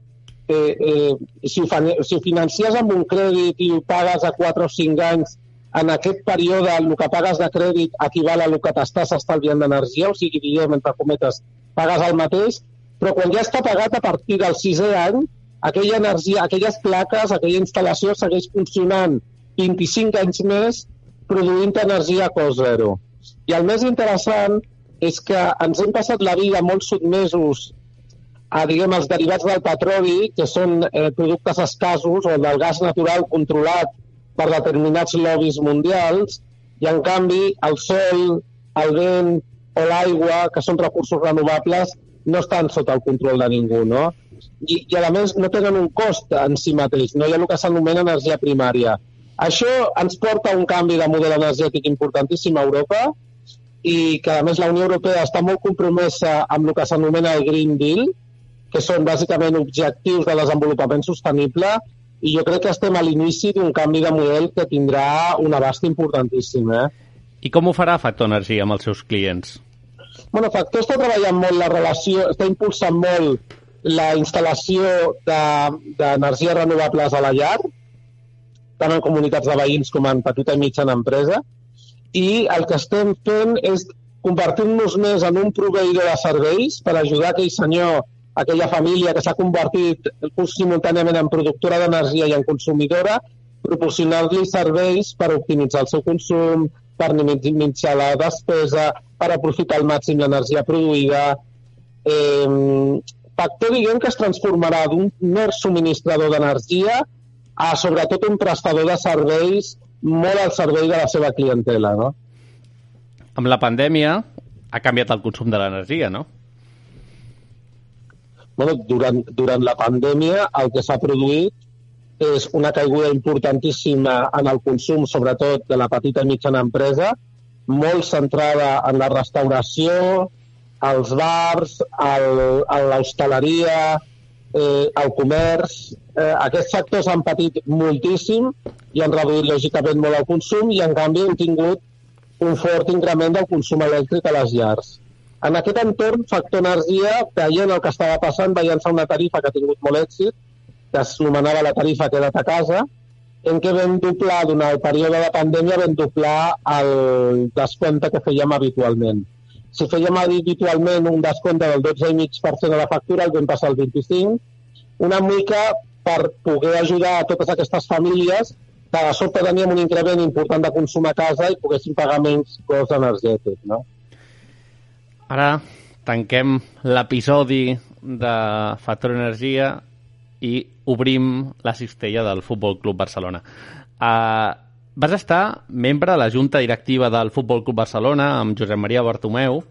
eh, eh, si, ho si ho financies amb un crèdit i ho pagues a 4 o 5 anys, en aquest període el que pagues de crèdit equival a el que t'estàs estalviant d'energia, o sigui, diguem, entre cometes, pagues el mateix, però quan ja està pagat a partir del sisè any, aquella energia, aquelles plaques, aquella instal·lació segueix funcionant 25 anys més produint energia a cost zero. I el més interessant és que ens hem passat la vida molt sotmesos a, diguem, els derivats del petroli, que són eh, productes escassos, o del gas natural controlat per determinats lobbies mundials, i en canvi el sol, el vent o l'aigua, que són recursos renovables, no estan sota el control de ningú, no? I, I, a més, no tenen un cost en si mateix, no hi ha el que s'anomena energia primària. Això ens porta a un canvi de model energètic importantíssim a Europa i que, a més, la Unió Europea està molt compromesa amb el que s'anomena el Green Deal, que són bàsicament objectius de desenvolupament sostenible, i jo crec que estem a l'inici d'un canvi de model que tindrà un abast importantíssim. Eh? I com ho farà Factor Energia amb els seus clients? Bueno, Factor està treballant molt la relació, està impulsant molt la instal·lació d'energies de, renovables a la llar, tant en comunitats de veïns com en petita i mitjana empresa, i el que estem fent és convertir-nos més en un proveïdor de serveis per ajudar aquell senyor, aquella família que s'ha convertit simultàniament en productora d'energia i en consumidora, proporcionar-li serveis per optimitzar el seu consum, per minimitzar la despesa, per aprofitar al màxim l'energia produïda, eh, factor, diguem, que es transformarà d'un mer subministrador d'energia a, sobretot, un prestador de serveis molt al servei de la seva clientela, no? Amb la pandèmia ha canviat el consum de l'energia, no? Bueno, durant, durant la pandèmia el que s'ha produït és una caiguda importantíssima en el consum, sobretot de la petita i mitjana empresa, molt centrada en la restauració, els bars, l'hostaleria, eh, el comerç. Eh, aquests sectors han patit moltíssim i han reduït lògicament molt el consum i en canvi han tingut un fort increment del consum elèctric a les llars. En aquest entorn, Factor Energia, veient el que estava passant, va llançar una tarifa que ha tingut molt èxit, que es nomenava la tarifa Queda't a casa, en què vam doblar, durant el període de pandèmia, vam doblar el descompte que fèiem habitualment. Si fèiem habitualment un descompte del 12,5% de la factura, el vam passar al 25%, una mica per poder ajudar a totes aquestes famílies que de sobte teníem un increment important de consum a casa i poguessin pagar menys cost energètic. No? Ara tanquem l'episodi de Factor Energia i obrim la cistella del Futbol Club Barcelona. Uh, vas estar membre de la junta directiva del Futbol Club Barcelona amb Josep Maria Bartomeu.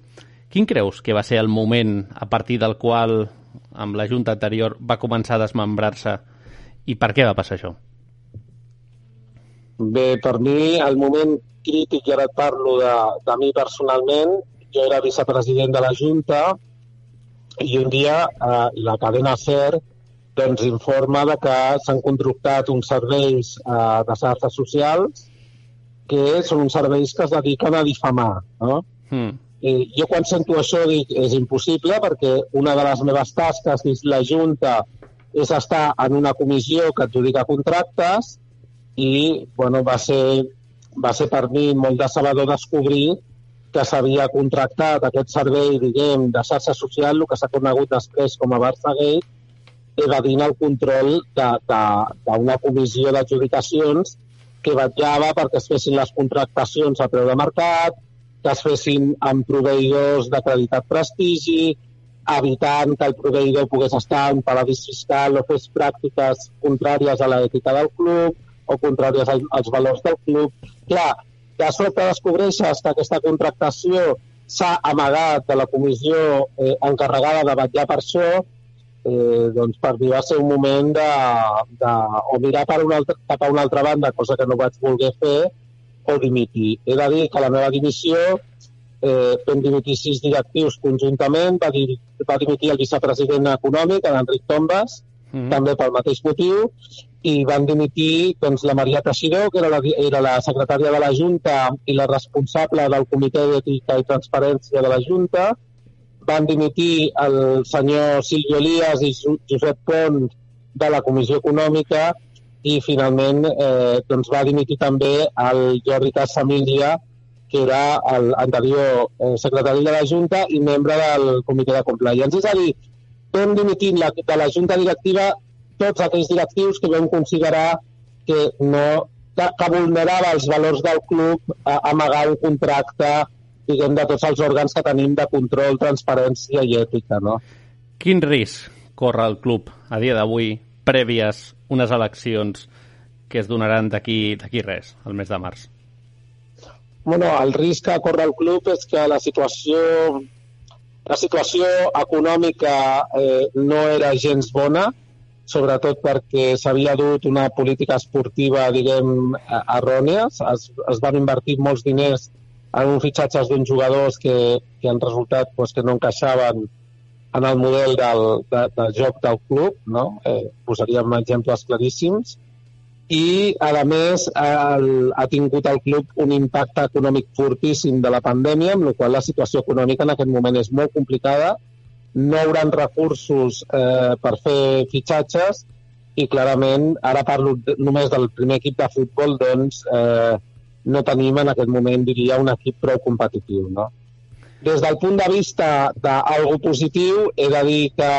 Quin creus que va ser el moment a partir del qual amb la junta anterior va començar a desmembrar-se i per què va passar això? Bé, per mi, el moment crític, i ara et parlo de, de mi personalment, jo era vicepresident de la Junta i un dia eh, la cadena SER doncs, informa de que s'han contractat uns serveis eh, de xarxes socials que són uns serveis que es dediquen a difamar. No? Hmm. I jo quan sento això dic és impossible perquè una de les meves tasques dins la Junta és estar en una comissió que adjudica contractes i bueno, va, ser, va ser per mi molt decebedor descobrir que s'havia contractat aquest servei, diguem, de xarxa social, el que s'ha conegut després com a Barça Gate, evadint el control d'una comissió d'adjudicacions que vetllava perquè es fessin les contractacions a preu de mercat, que es fessin amb proveïdors d'acreditat prestigi, evitant que el proveïdor pogués estar en paradís fiscal o fes pràctiques contràries a l'ètica del club o contràries als valors del club. Clar, de sobte descobreixes que aquesta contractació s'ha amagat de la comissió eh, encarregada de vetllar per això, eh, doncs per mi va ser un moment de, de o mirar per una altra, cap a una altra banda, cosa que no vaig voler fer, o dimitir. He de dir que la meva dimissió eh, vam dimitir sis directius conjuntament, va, dir, va dimitir el vicepresident econòmic, l'Enric Tombas, Mm. també pel mateix motiu, i van dimitir doncs, la Maria Teixidor, que era la, era la secretària de la Junta i la responsable del Comitè d'Ètica i Transparència de la Junta, van dimitir el senyor Silvio Elias i Jo- Josep Pont de la Comissió Econòmica i finalment eh, doncs va dimitir també el Jordi Casamília, que era l'anterior eh, secretari de la Junta i membre del Comitè de Compliance. És a dir, vam dimitir la, de la Junta Directiva tots aquells directius que vam considerar que no que, que vulnerava els valors del club a amagar un contracte diguem, de tots els òrgans que tenim de control, transparència i ètica. No? Quin risc corre el club a dia d'avui, prèvies unes eleccions que es donaran d'aquí d'aquí res, el mes de març? Bueno, el risc que corre el club és que la situació la situació econòmica eh, no era gens bona, sobretot perquè s'havia dut una política esportiva, diguem, errònia. Es, es van invertir molts diners en uns fitxatges d'uns jugadors que, que han resultat pues, que no encaixaven en el model del, de, de joc del club, no? Eh, posaríem exemples claríssims i, a més, el, ha tingut el club un impacte econòmic fortíssim de la pandèmia, amb la qual la situació econòmica en aquest moment és molt complicada, no haurà recursos eh, per fer fitxatges i clarament, ara parlo només del primer equip de futbol, doncs eh, no tenim en aquest moment, diria, un equip prou competitiu. No? Des del punt de vista d'algo positiu, he de dir que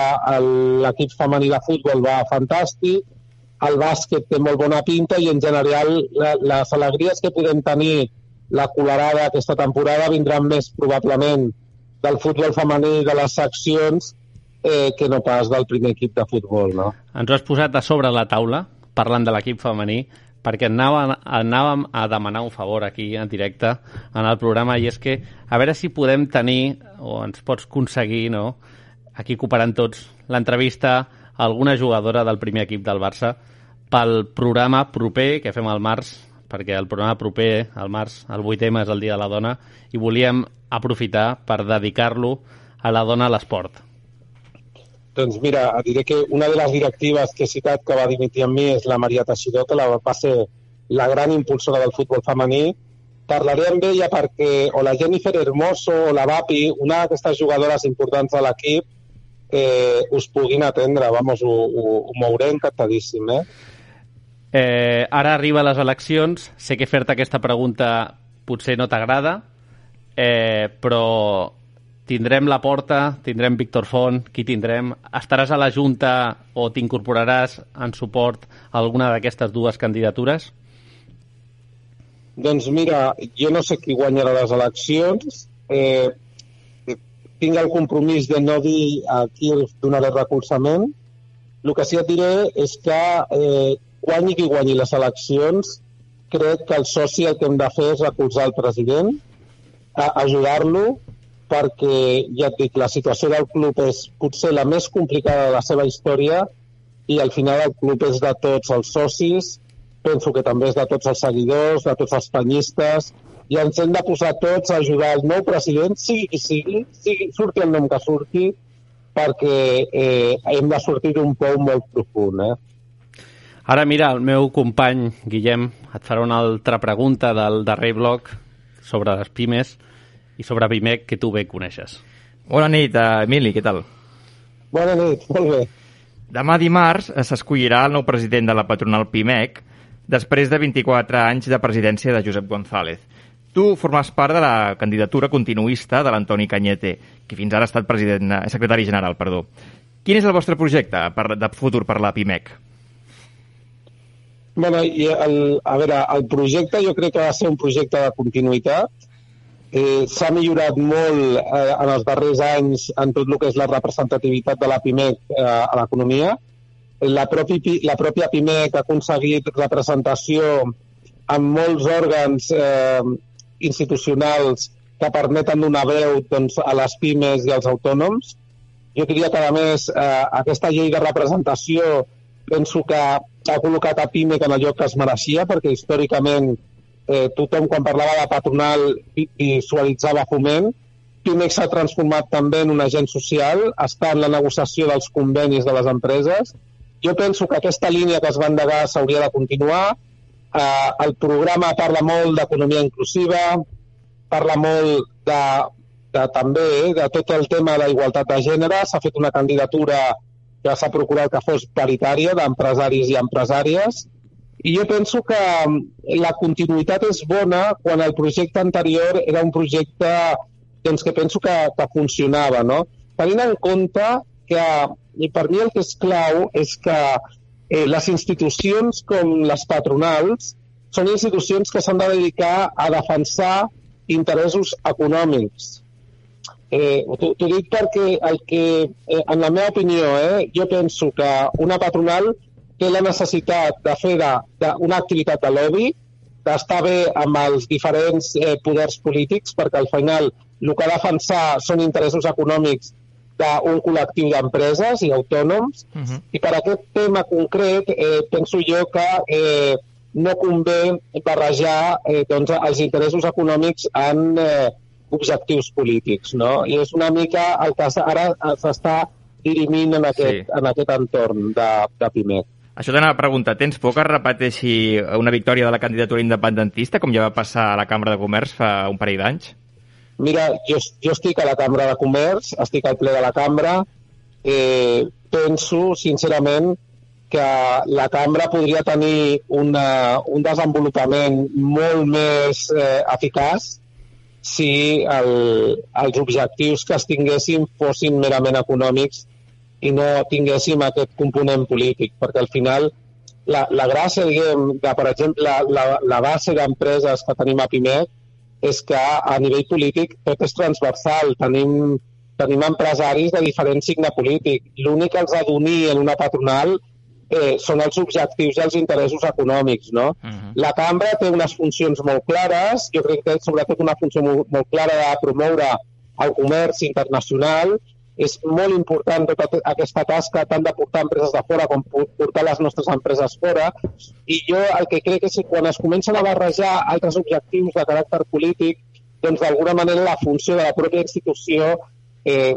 l'equip femení de futbol va fantàstic, el bàsquet té molt bona pinta i en general la, les alegries que podem tenir la colarada aquesta temporada vindran més probablement del futbol femení de les seccions eh, que no pas del primer equip de futbol, no? Ens ho has posat a sobre la taula, parlant de l'equip femení, perquè anàvem, anàvem a demanar un favor aquí en directe en el programa i és que a veure si podem tenir o ens pots aconseguir no, aquí cooperant tots l'entrevista a alguna jugadora del primer equip del Barça pel programa proper que fem al març perquè el programa proper, al març, el 8M és el Dia de la Dona, i volíem aprofitar per dedicar-lo a la dona a l'esport. Doncs mira, diré que una de les directives que he citat que va dimitir amb mi és la Maria Teixidor, que la, va ser la gran impulsora del futbol femení. Parlaré amb ella perquè o la Jennifer Hermoso o la Vapi, una d'aquestes jugadores importants de l'equip, eh, us puguin atendre. Vamos, ho, ho, ho mouré encantadíssim, eh? Eh, ara arriba les eleccions. Sé que fer-te aquesta pregunta potser no t'agrada, eh, però tindrem la porta, tindrem Víctor Font, qui tindrem? Estaràs a la Junta o t'incorporaràs en suport a alguna d'aquestes dues candidatures? Doncs mira, jo no sé qui guanyarà les eleccions. Eh, tinc el compromís de no dir a qui donaré recolzament. El que sí et diré és que eh, guanyi qui guanyi les eleccions, crec que el soci el que hem de fer és recolzar el president, ajudar-lo perquè, ja et dic, la situació del club és potser la més complicada de la seva història i al final el club és de tots els socis, penso que també és de tots els seguidors, de tots els penyistes, i ens hem de posar tots a ajudar el nou president, sigui qui sigui, sigui surti el nom que surti, perquè eh, hem de sortir d'un pou molt profund. Eh? Ara mira, el meu company Guillem et farà una altra pregunta del darrer bloc sobre les pimes i sobre Pimec, que tu bé coneixes. Bona nit, uh, Emili, què tal? Bona nit, molt bé. Demà dimarts eh, s'escollirà el nou president de la patronal PIMEC després de 24 anys de presidència de Josep González. Tu formes part de la candidatura continuista de l'Antoni Canyete, que fins ara ha estat president, eh, secretari general. Perdó. Quin és el vostre projecte per, de futur per la PIMEC? Bueno, i el, a veure, el projecte jo crec que va ser un projecte de continuïtat eh, s'ha millorat molt eh, en els darrers anys en tot el que és la representativitat de la PIMEC eh, a l'economia. La, propi, la pròpia PIMEC ha aconseguit representació en molts òrgans eh, institucionals que permeten donar veu doncs, a les pimes i als autònoms. Jo diria que, a més, eh, aquesta llei de representació penso que ha col·locat a PIMEC en el lloc que es mereixia, perquè històricament eh, tothom quan parlava de patronal visualitzava foment. Pimex s'ha transformat també en un agent social, està en la negociació dels convenis de les empreses. Jo penso que aquesta línia que es va endegar s'hauria de continuar. Eh, el programa parla molt d'economia inclusiva, parla molt de, de també eh, de tot el tema d'igualtat de gènere. S'ha fet una candidatura que s'ha procurat que fos paritària d'empresaris i empresàries i jo penso que mm, la continuïtat és bona quan el projecte anterior era un projecte doncs, que penso que, que funcionava, no? Tenint en compte que, i per mi el que és clau és que eh, les institucions com les patronals són institucions que s'han de dedicar a defensar interessos econòmics. Eh, T'ho dic perquè el que, eh, en la meva opinió, eh, jo penso que una patronal té la necessitat de fer una activitat de lobby, d'estar bé amb els diferents eh, poders polítics, perquè al final el que ha de defensar són interessos econòmics d'un col·lectiu d'empreses i autònoms, uh -huh. i per aquest tema concret eh, penso jo que eh, no convé barrejar eh, doncs, els interessos econòmics en eh, objectius polítics, no? I és una mica el que ara s'està dirimint en aquest, sí. en aquest entorn de, de PIMEC. Això t'anava a preguntar, tens por que es repeteixi una victòria de la candidatura independentista, com ja va passar a la Cambra de Comerç fa un parell d'anys? Mira, jo, jo estic a la Cambra de Comerç, estic al ple de la Cambra, eh, penso, sincerament, que la Cambra podria tenir una, un desenvolupament molt més eh, eficaç si el, els objectius que es tinguessin fossin merament econòmics i no tinguéssim aquest component polític, perquè al final la, la gràcia, diguem, de, per exemple, la, la, la base d'empreses que tenim a PIMEC és que a nivell polític tot és transversal. Tenim tenim empresaris de diferent signe polític. L'únic que els ha d'unir en una patronal eh, són els objectius i els interessos econòmics, no? Uh -huh. La cambra té unes funcions molt clares, jo crec que té sobretot una funció molt, molt clara de promoure el comerç internacional, és molt important tota aquesta tasca tant de portar empreses de fora com portar les nostres empreses fora i jo el que crec és que quan es comencen a barrejar altres objectius de caràcter polític doncs d'alguna manera la funció de la pròpia institució eh,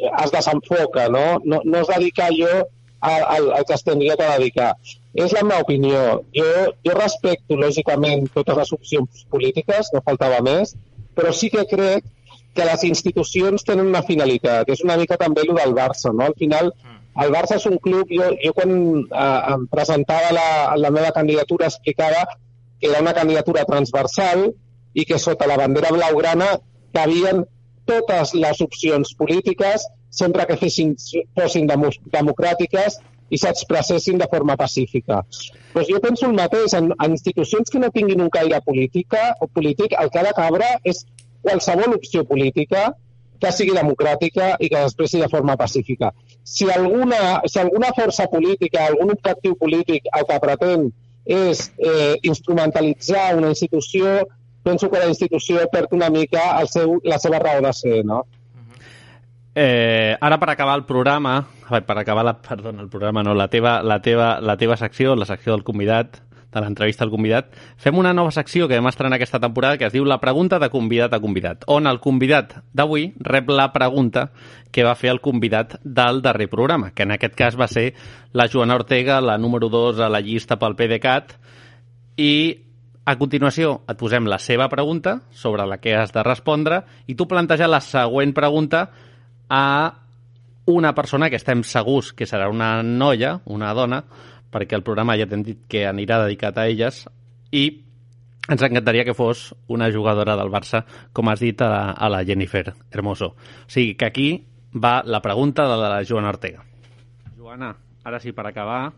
es desenfoca, no? No, no es dedica allò al, al, al que es tindria que dedicar. És la meva opinió. Jo, jo respecto, lògicament, totes les opcions polítiques, no faltava més, però sí que crec que les institucions tenen una finalitat. És una mica també el del Barça, no? Al final, el Barça és un club... Jo, jo quan eh, em presentava la, la meva candidatura explicava que era una candidatura transversal i que sota la bandera blaugrana cabien totes les opcions polítiques sempre que fessin, fossin demo, democràtiques i s'expressessin de forma pacífica. Pues jo penso el mateix, en, en institucions que no tinguin un caire política o polític, el que ha de cabre és qualsevol opció política que sigui democràtica i que després sigui de forma pacífica. Si alguna, si alguna força política, algun objectiu polític el que pretén és eh, instrumentalitzar una institució, penso que la institució perd una mica el seu, la seva raó de ser, no? Eh, ara per acabar el programa, per acabar la, perdona, el programa no, la teva, la, teva, la teva secció, la secció del convidat, de l'entrevista al convidat, fem una nova secció que vam estrenar aquesta temporada que es diu La pregunta de convidat a convidat, on el convidat d'avui rep la pregunta que va fer el convidat del darrer programa, que en aquest cas va ser la Joana Ortega, la número 2 a la llista pel PDeCAT, i a continuació et posem la seva pregunta sobre la que has de respondre i tu plantejar la següent pregunta a una persona que estem segurs que serà una noia, una dona, perquè el programa ja t'hem dit que anirà dedicat a elles i ens encantaria que fos una jugadora del Barça, com has dit a a la Jennifer Hermoso. O sigui que aquí va la pregunta de la Joana Ortega. Joana, ara sí, per acabar,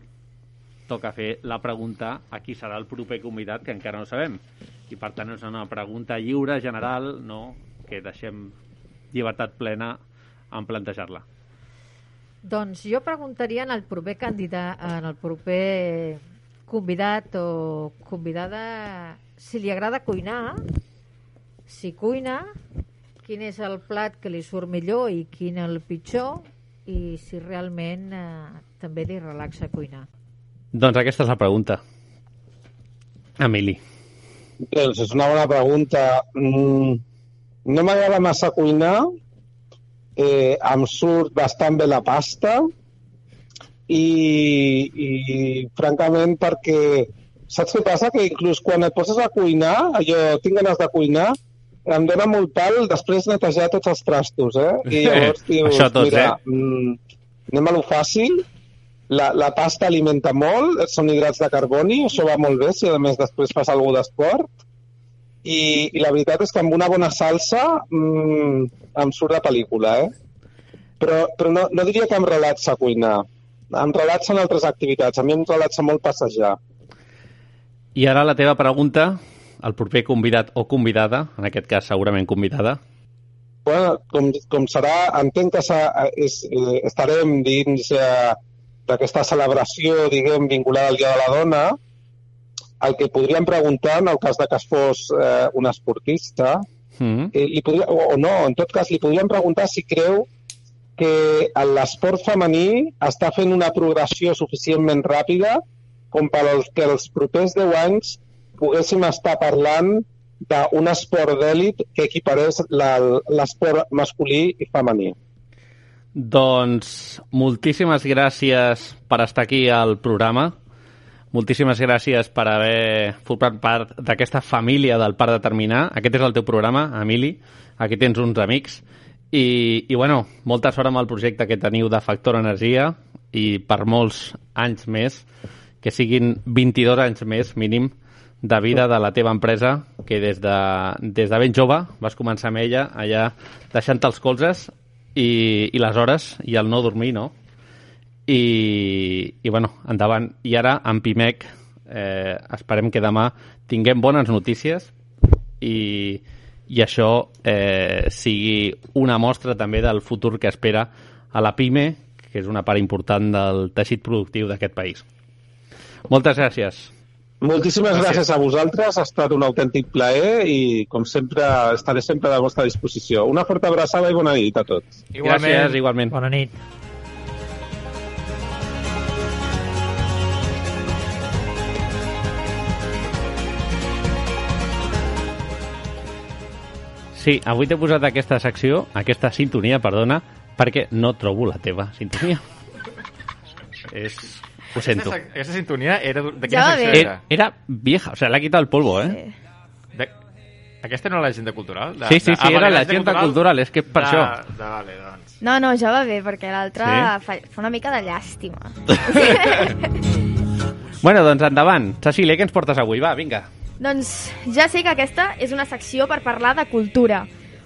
toca fer la pregunta a qui serà el proper convidat, que encara no sabem. I per tant és una pregunta lliure, general, no que deixem llibertat plena en plantejar-la. Doncs jo preguntaria en el proper candidat, en el proper convidat o convidada si li agrada cuinar, si cuina, quin és el plat que li surt millor i quin el pitjor i si realment eh, també li relaxa cuinar. Doncs aquesta és la pregunta. Emili. Doncs és una bona pregunta. Mm, no m'agrada massa cuinar, eh, em surt bastant bé la pasta i, i francament perquè saps què passa? Que inclús quan et poses a cuinar, allò, tinc ganes de cuinar, em dóna molt pal després netejar tots els trastos, eh? I [LAUGHS] llavors dius, Això tots, mira, eh? mm, anem a lo fàcil, la, la pasta alimenta molt, són hidrats de carboni, això va molt bé si a més després fas alguna d'esport, i, i la veritat és que amb una bona salsa mm, em surt de pel·lícula, eh? Però, però no, no diria que em relaxa cuinar. Em relaxa en altres activitats. A mi em relaxa molt passejar. I ara la teva pregunta, el proper convidat o convidada, en aquest cas segurament convidada. Bueno, com, com serà, entenc que s'ha- és, eh, estarem dins eh, d'aquesta celebració, diguem, vinculada al Dia de la Dona, el que podríem preguntar, en el cas de que es fos eh, un esportista, Mm. eh, li podria, o, o no, en tot cas, li podríem preguntar si creu que l'esport femení està fent una progressió suficientment ràpida com per als que els propers 10 anys poguéssim estar parlant d'un esport d'èlit que equiparés l'esport masculí i femení. Doncs moltíssimes gràcies per estar aquí al programa. Moltíssimes gràcies per haver format part d'aquesta família del Parc de Terminar. Aquest és el teu programa, Emili. Aquí tens uns amics. I, i bueno, molta sort amb el projecte que teniu de Factor Energia i per molts anys més, que siguin 22 anys més, mínim, de vida de la teva empresa, que des de, des de ben jove vas començar amb ella, allà deixant-te els colzes i, i les hores i el no dormir, no? I, i bueno, endavant. I ara, amb Pimec, eh, esperem que demà tinguem bones notícies i, i això eh, sigui una mostra també del futur que espera a la PIME, que és una part important del teixit productiu d'aquest país. Moltes gràcies. Moltíssimes gràcies. gràcies a vosaltres, ha estat un autèntic plaer i, com sempre, estaré sempre a la vostra disposició. Una forta abraçada i bona nit a tots. Gràcies, igualment. Bona nit. Sí, avui t'he posat aquesta secció, aquesta sintonia, perdona, perquè no trobo la teva sintonia. és... Ho sento. Aquesta, aquesta sintonia era... De Ja quina va secció bé. era? Era vieja, o sea, le ha quitado el polvo, ¿eh? De... Aquesta no era l'agenda cultural? De, Sí, sí, de- sí, ah, era vale, l'agenda cultural, és que per de, això. De, vale, doncs. No, no, ja va bé, perquè l'altre Sí? fa, fa una mica de llàstima. [LAUGHS] [LAUGHS] Bueno, doncs endavant. Cecília, què ens portes avui? Va, vinga. Doncs ja sé que aquesta és una secció per parlar de cultura,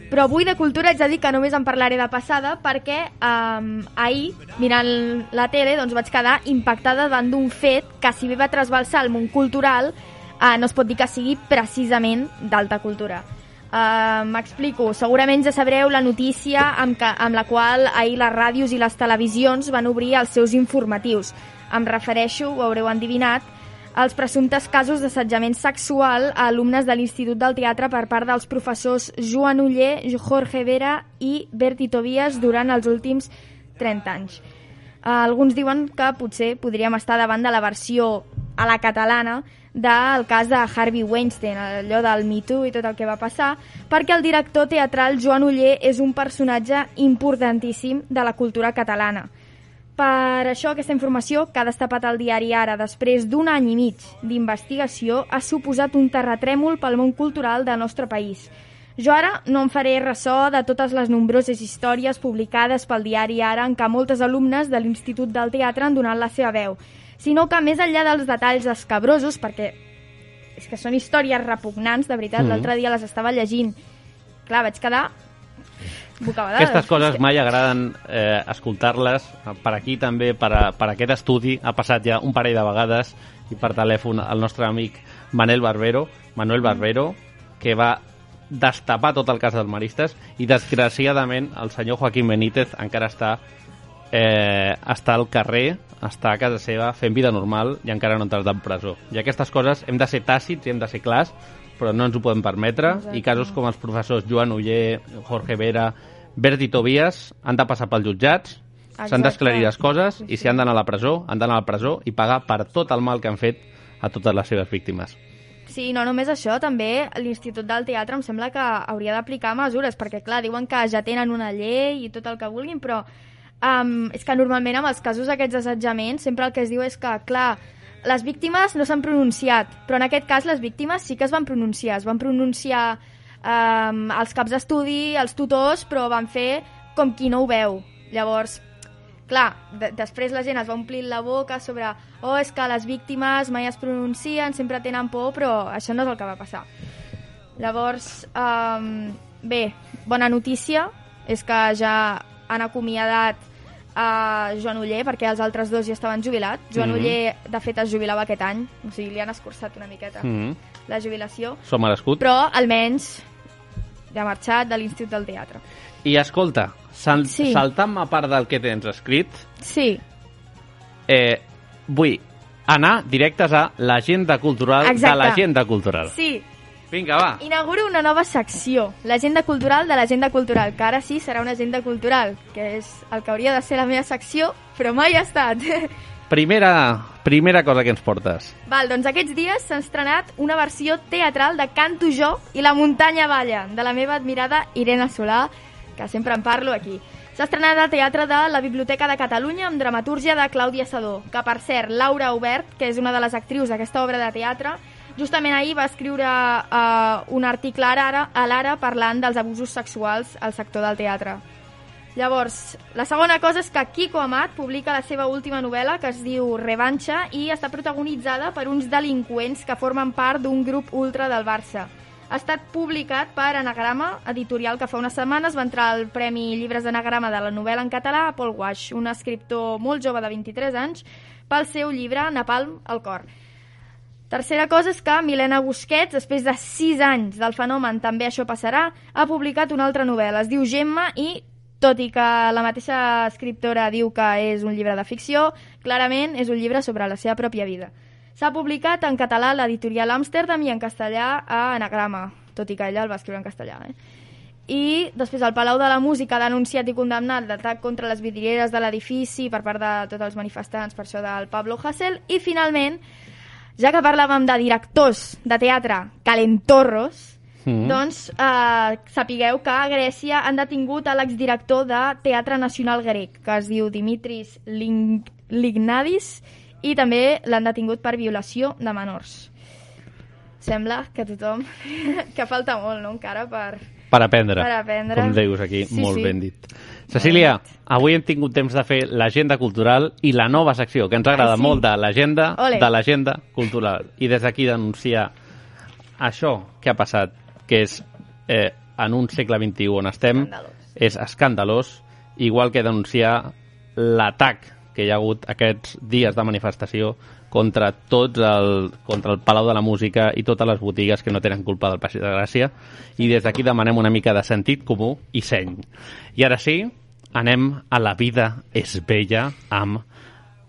però avui de cultura haig de dir que només en parlaré de passada perquè um, ahir, mirant la tele, doncs vaig quedar impactada davant d'un fet que si bé va trasbalsar el món cultural, uh, no es pot dir que sigui precisament d'alta cultura. Uh, M'explico. Segurament ja sabreu la notícia amb, que, amb la qual ahir les ràdios i les televisions van obrir els seus informatius. Em refereixo, ho haureu endivinat, als presumptes casos d'assetjament sexual a alumnes de l'Institut del Teatre per part dels professors Joan Uller, Jorge Vera i Berti Tobias durant els últims 30 anys. Eh, alguns diuen que potser podríem estar davant de la versió a la catalana del cas de Harvey Weinstein, allò del Me Too i tot el que va passar, perquè el director teatral Joan Uller és un personatge importantíssim de la cultura catalana. Per això, aquesta informació que ha destapat el diari Ara després d'un any i mig d'investigació ha suposat un terratrèmol pel món cultural del nostre país. Jo ara no em faré ressò de totes les nombroses històries publicades pel diari Ara en què moltes alumnes de l'Institut del Teatre han donat la seva veu, sinó que més enllà dels detalls escabrosos, perquè és que són històries repugnants, de veritat, mm. l'altre dia les estava llegint. Clar, vaig quedar bocabadada. Aquestes coses mai agraden eh, escoltar-les. Per aquí també, per, a, per aquest estudi, ha passat ja un parell de vegades i per telèfon el nostre amic Manel Barbero, Manuel Barbero, que va destapar tot el cas dels maristes i desgraciadament el senyor Joaquín Benítez encara està eh, està al carrer, està a casa seva fent vida normal i encara no ha entrat en presó. I aquestes coses hem de ser tàcits i hem de ser clars, però no ens ho podem permetre Exacte. i casos com els professors Joan Uller, Jorge Vera, Berti Tobias han de passar pels jutjats, s'han d'esclarir les coses Sí, i si han d'anar a la presó, han d'anar a la presó i pagar per tot el mal que han fet a totes les seves víctimes. Sí, no només això, també l'Institut del Teatre em sembla que hauria d'aplicar mesures, perquè clar, diuen que ja tenen una llei i tot el que vulguin, però um, és que normalment amb els casos d'aquests assetjaments sempre el que es diu és que, clar, les víctimes no s'han pronunciat, però en aquest cas les víctimes sí que es van pronunciar, es van pronunciar um, els caps d'estudi, els tutors, però van fer com qui no ho veu. Llavors, clar, de després la gent es va omplir la boca sobre oh, és que les víctimes mai es pronuncien, sempre tenen por, però això no és el que va passar. Llavors, um, bé, bona notícia és que ja han acomiadat a Joan Uller, perquè els altres dos ja estaven jubilats. Joan Mhm. Uller, de fet, es jubilava aquest any, o sigui, li han escurçat una miqueta Mm -hmm. la jubilació, Som merescut. però almenys ja ha marxat de l'Institut del Teatre. I escolta, sal Sí. saltant-me a part del que tens escrit, Sí, eh, vull anar directes a l'agenda cultural de Exacte. l'agenda cultural. sí, Vinga, va. Inauguro una nova secció, l'agenda cultural de l'agenda cultural, que ara sí serà una agenda cultural, que és el que hauria de ser la meva secció, però mai ha estat. [LAUGHS] Primera, primera cosa que ens portes. Val, doncs aquests dies s'ha estrenat una versió teatral de Canto jo i la muntanya balla, de la meva admirada Irene Solà, que sempre en parlo aquí. S'ha estrenat al Teatre de la Biblioteca de Catalunya amb dramatúrgia de Clàudia Sadó, que per cert, Laura Obert, que és una de les actrius d'aquesta obra de teatre, justament ahir va escriure uh, un article a l'Ara a l'Ara parlant dels abusos sexuals al sector del teatre. Llavors, la segona cosa és que Kiko Amat publica la seva última novel·la que es diu Revanxa i està protagonitzada per uns delinqüents que formen part d'un grup ultra del Barça. Ha estat publicat per Anagrama, editorial que fa unes setmanes va entrar al Premi Llibres d'Anagrama de la novel·la en català a Paul Wash, un escriptor molt jove de 23 anys, pel seu llibre Napalm al cor. Tercera cosa és que Milena Busquets, després de 6 anys del fenomen També això passarà, ha publicat una altra novel·la. Es diu Gemma i, tot i que la mateixa escriptora diu que és un llibre de ficció, clarament és un llibre sobre la seva pròpia vida. S'ha publicat en català a l'editorial Amsterdam i en castellà a Anagrama, tot i que ella el va escriure en castellà. Eh? I després el Palau de la Música ha denunciat i condemnat l'atac contra les vidrieres de l'edifici per part de tots els manifestants per això del Pablo Hasél. I finalment, ja que parlàvem de directors de teatre calentorros, Mm. doncs eh, sapigueu que a Grècia han detingut a l'exdirector de Teatre Nacional Grec, que es diu Dimitris Ling Lignadis, i també l'han detingut per violació de menors. Sembla que tothom... [LAUGHS] que falta molt, no?, encara per... Per aprendre, Per aprendre. com dius aquí, Sí, molt sí. ben dit. Cecília, avui hem tingut temps de fer l'agenda cultural i la nova secció, que ens agrada Ai, sí. molt, de l'agenda de l'agenda cultural. I des d'aquí denunciar això que ha passat, que és eh, en un segle XXI on estem, Escandalós. és escandalós, igual que denunciar l'atac que hi ha hagut aquests dies de manifestació contra tots el, contra el Palau de la Música i totes les botigues que no tenen culpa del Passeig de Gràcia i des d'aquí demanem una mica de sentit comú i seny. I ara sí, anem a la vida és bella amb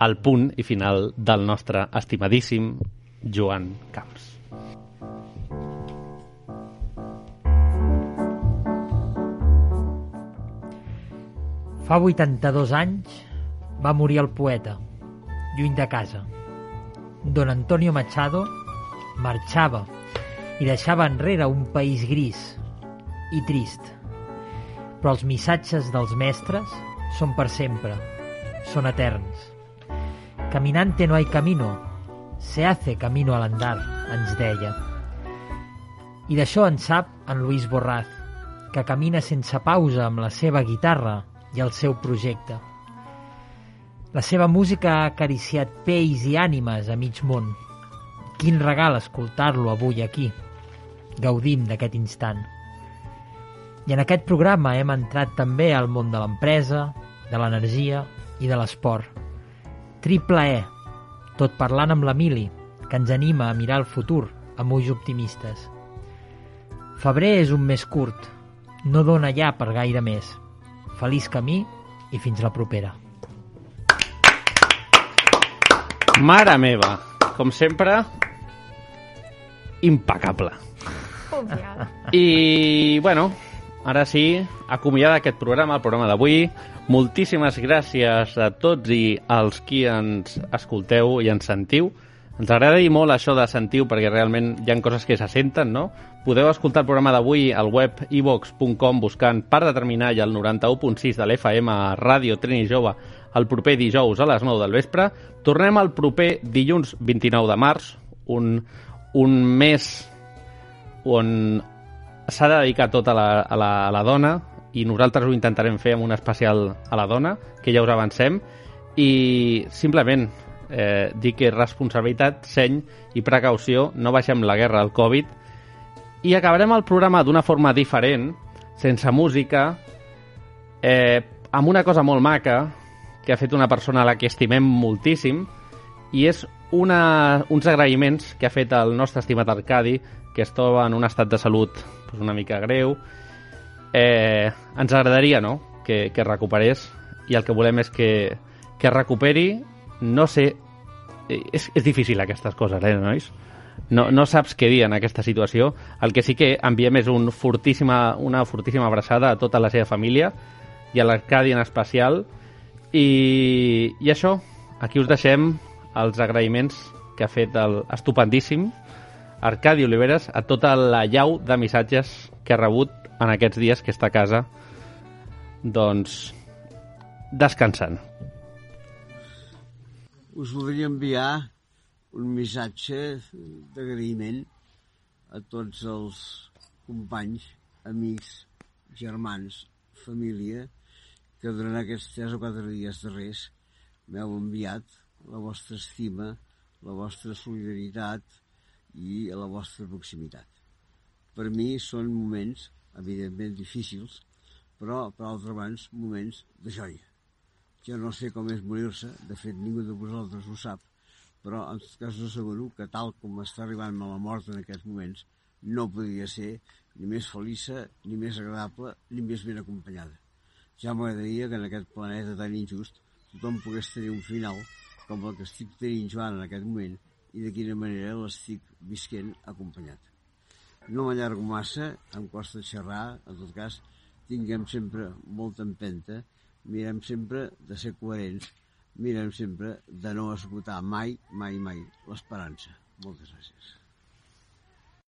el punt i final del nostre estimadíssim Joan Camps. Fa 82 anys va morir el poeta, lluny de casa. Don Antonio Machado marxava i deixava enrere un país gris i trist. Però els missatges dels mestres són per sempre, són eterns. Caminante no hay camino, se hace camino al andar, ens deia. I d'això en sap en Luis Borraz, que camina sense pausa amb la seva guitarra i el seu projecte. La seva música ha acariciat pells i ànimes a mig món. Quin regal escoltar-lo avui aquí. Gaudim d'aquest instant. I en aquest programa hem entrat també al món de l'empresa, de l'energia i de l'esport. Triple E, tot parlant amb l'Emili, que ens anima a mirar el futur amb ulls optimistes. Febrer és un mes curt, no dona ja per gaire més. Feliç camí i fins la propera. Mare meva, com sempre, impecable. I, bueno, ara sí, acomiadar aquest programa, el programa d'avui. Moltíssimes gràcies a tots i als qui ens escolteu i ens sentiu. Ens agrada dir molt això de sentiu perquè realment hi ha coses que se senten, no? Podeu escoltar el programa d'avui al web ivox.com buscant per determinar i el 91.6 de l'FM a Ràdio Trini Jove el proper dijous a les 9 del vespre. Tornem el proper dilluns 29 de març, un, un mes on s'ha de dedicar tot a la, a, la, a la dona i nosaltres ho intentarem fer amb un especial a la dona, que ja us avancem, i simplement eh, dir que responsabilitat, seny i precaució, no baixem la guerra al Covid, i acabarem el programa d'una forma diferent, sense música, eh, amb una cosa molt maca que ha fet una persona a la que estimem moltíssim, i és una, uns agraïments que ha fet el nostre estimat Arcadi, que es troba en un estat de salut pues, una mica greu. Eh, ens agradaria no? que, que recuperés i el que volem és que, que recuperi. No sé... És, és difícil aquestes coses, eh, nois? No, no saps què dir en aquesta situació. El que sí que enviem és un fortíssima, una fortíssima abraçada a tota la seva família i a l'Arcadi en especial. I, I això, aquí us deixem els agraïments que ha fet el estupendíssim Arcadi Oliveres a tota la llau de missatges que ha rebut en aquests dies que està a casa doncs descansant. us voldria enviar un missatge d'agraïment a tots els companys, amics, germans, família, que durant aquests tres o quatre dies darrers m'heu enviat la vostra estima, la vostra solidaritat i la vostra proximitat. Per mi són moments, evidentment, difícils, però, per altra banda, moments de joia. Jo no sé com és morir-se, de fet ningú de vosaltres ho sap, però en tot cas us asseguro que tal com està arribant a la mort en aquests moments, no podria ser ni més feliça, ni més agradable, ni més ben acompanyada. Ja m'agradaria que en aquest planeta tan injust tothom pogués tenir un final com el que estic tenint jo ara en aquest moment i de quina manera l'estic visquent acompanyat. No m'allargo massa, em costa xerrar, en tot cas, tinguem sempre molta empenta, mirem sempre de ser coherents, mirem sempre de no esgotar mai, mai, mai l'esperança. Moltes gràcies.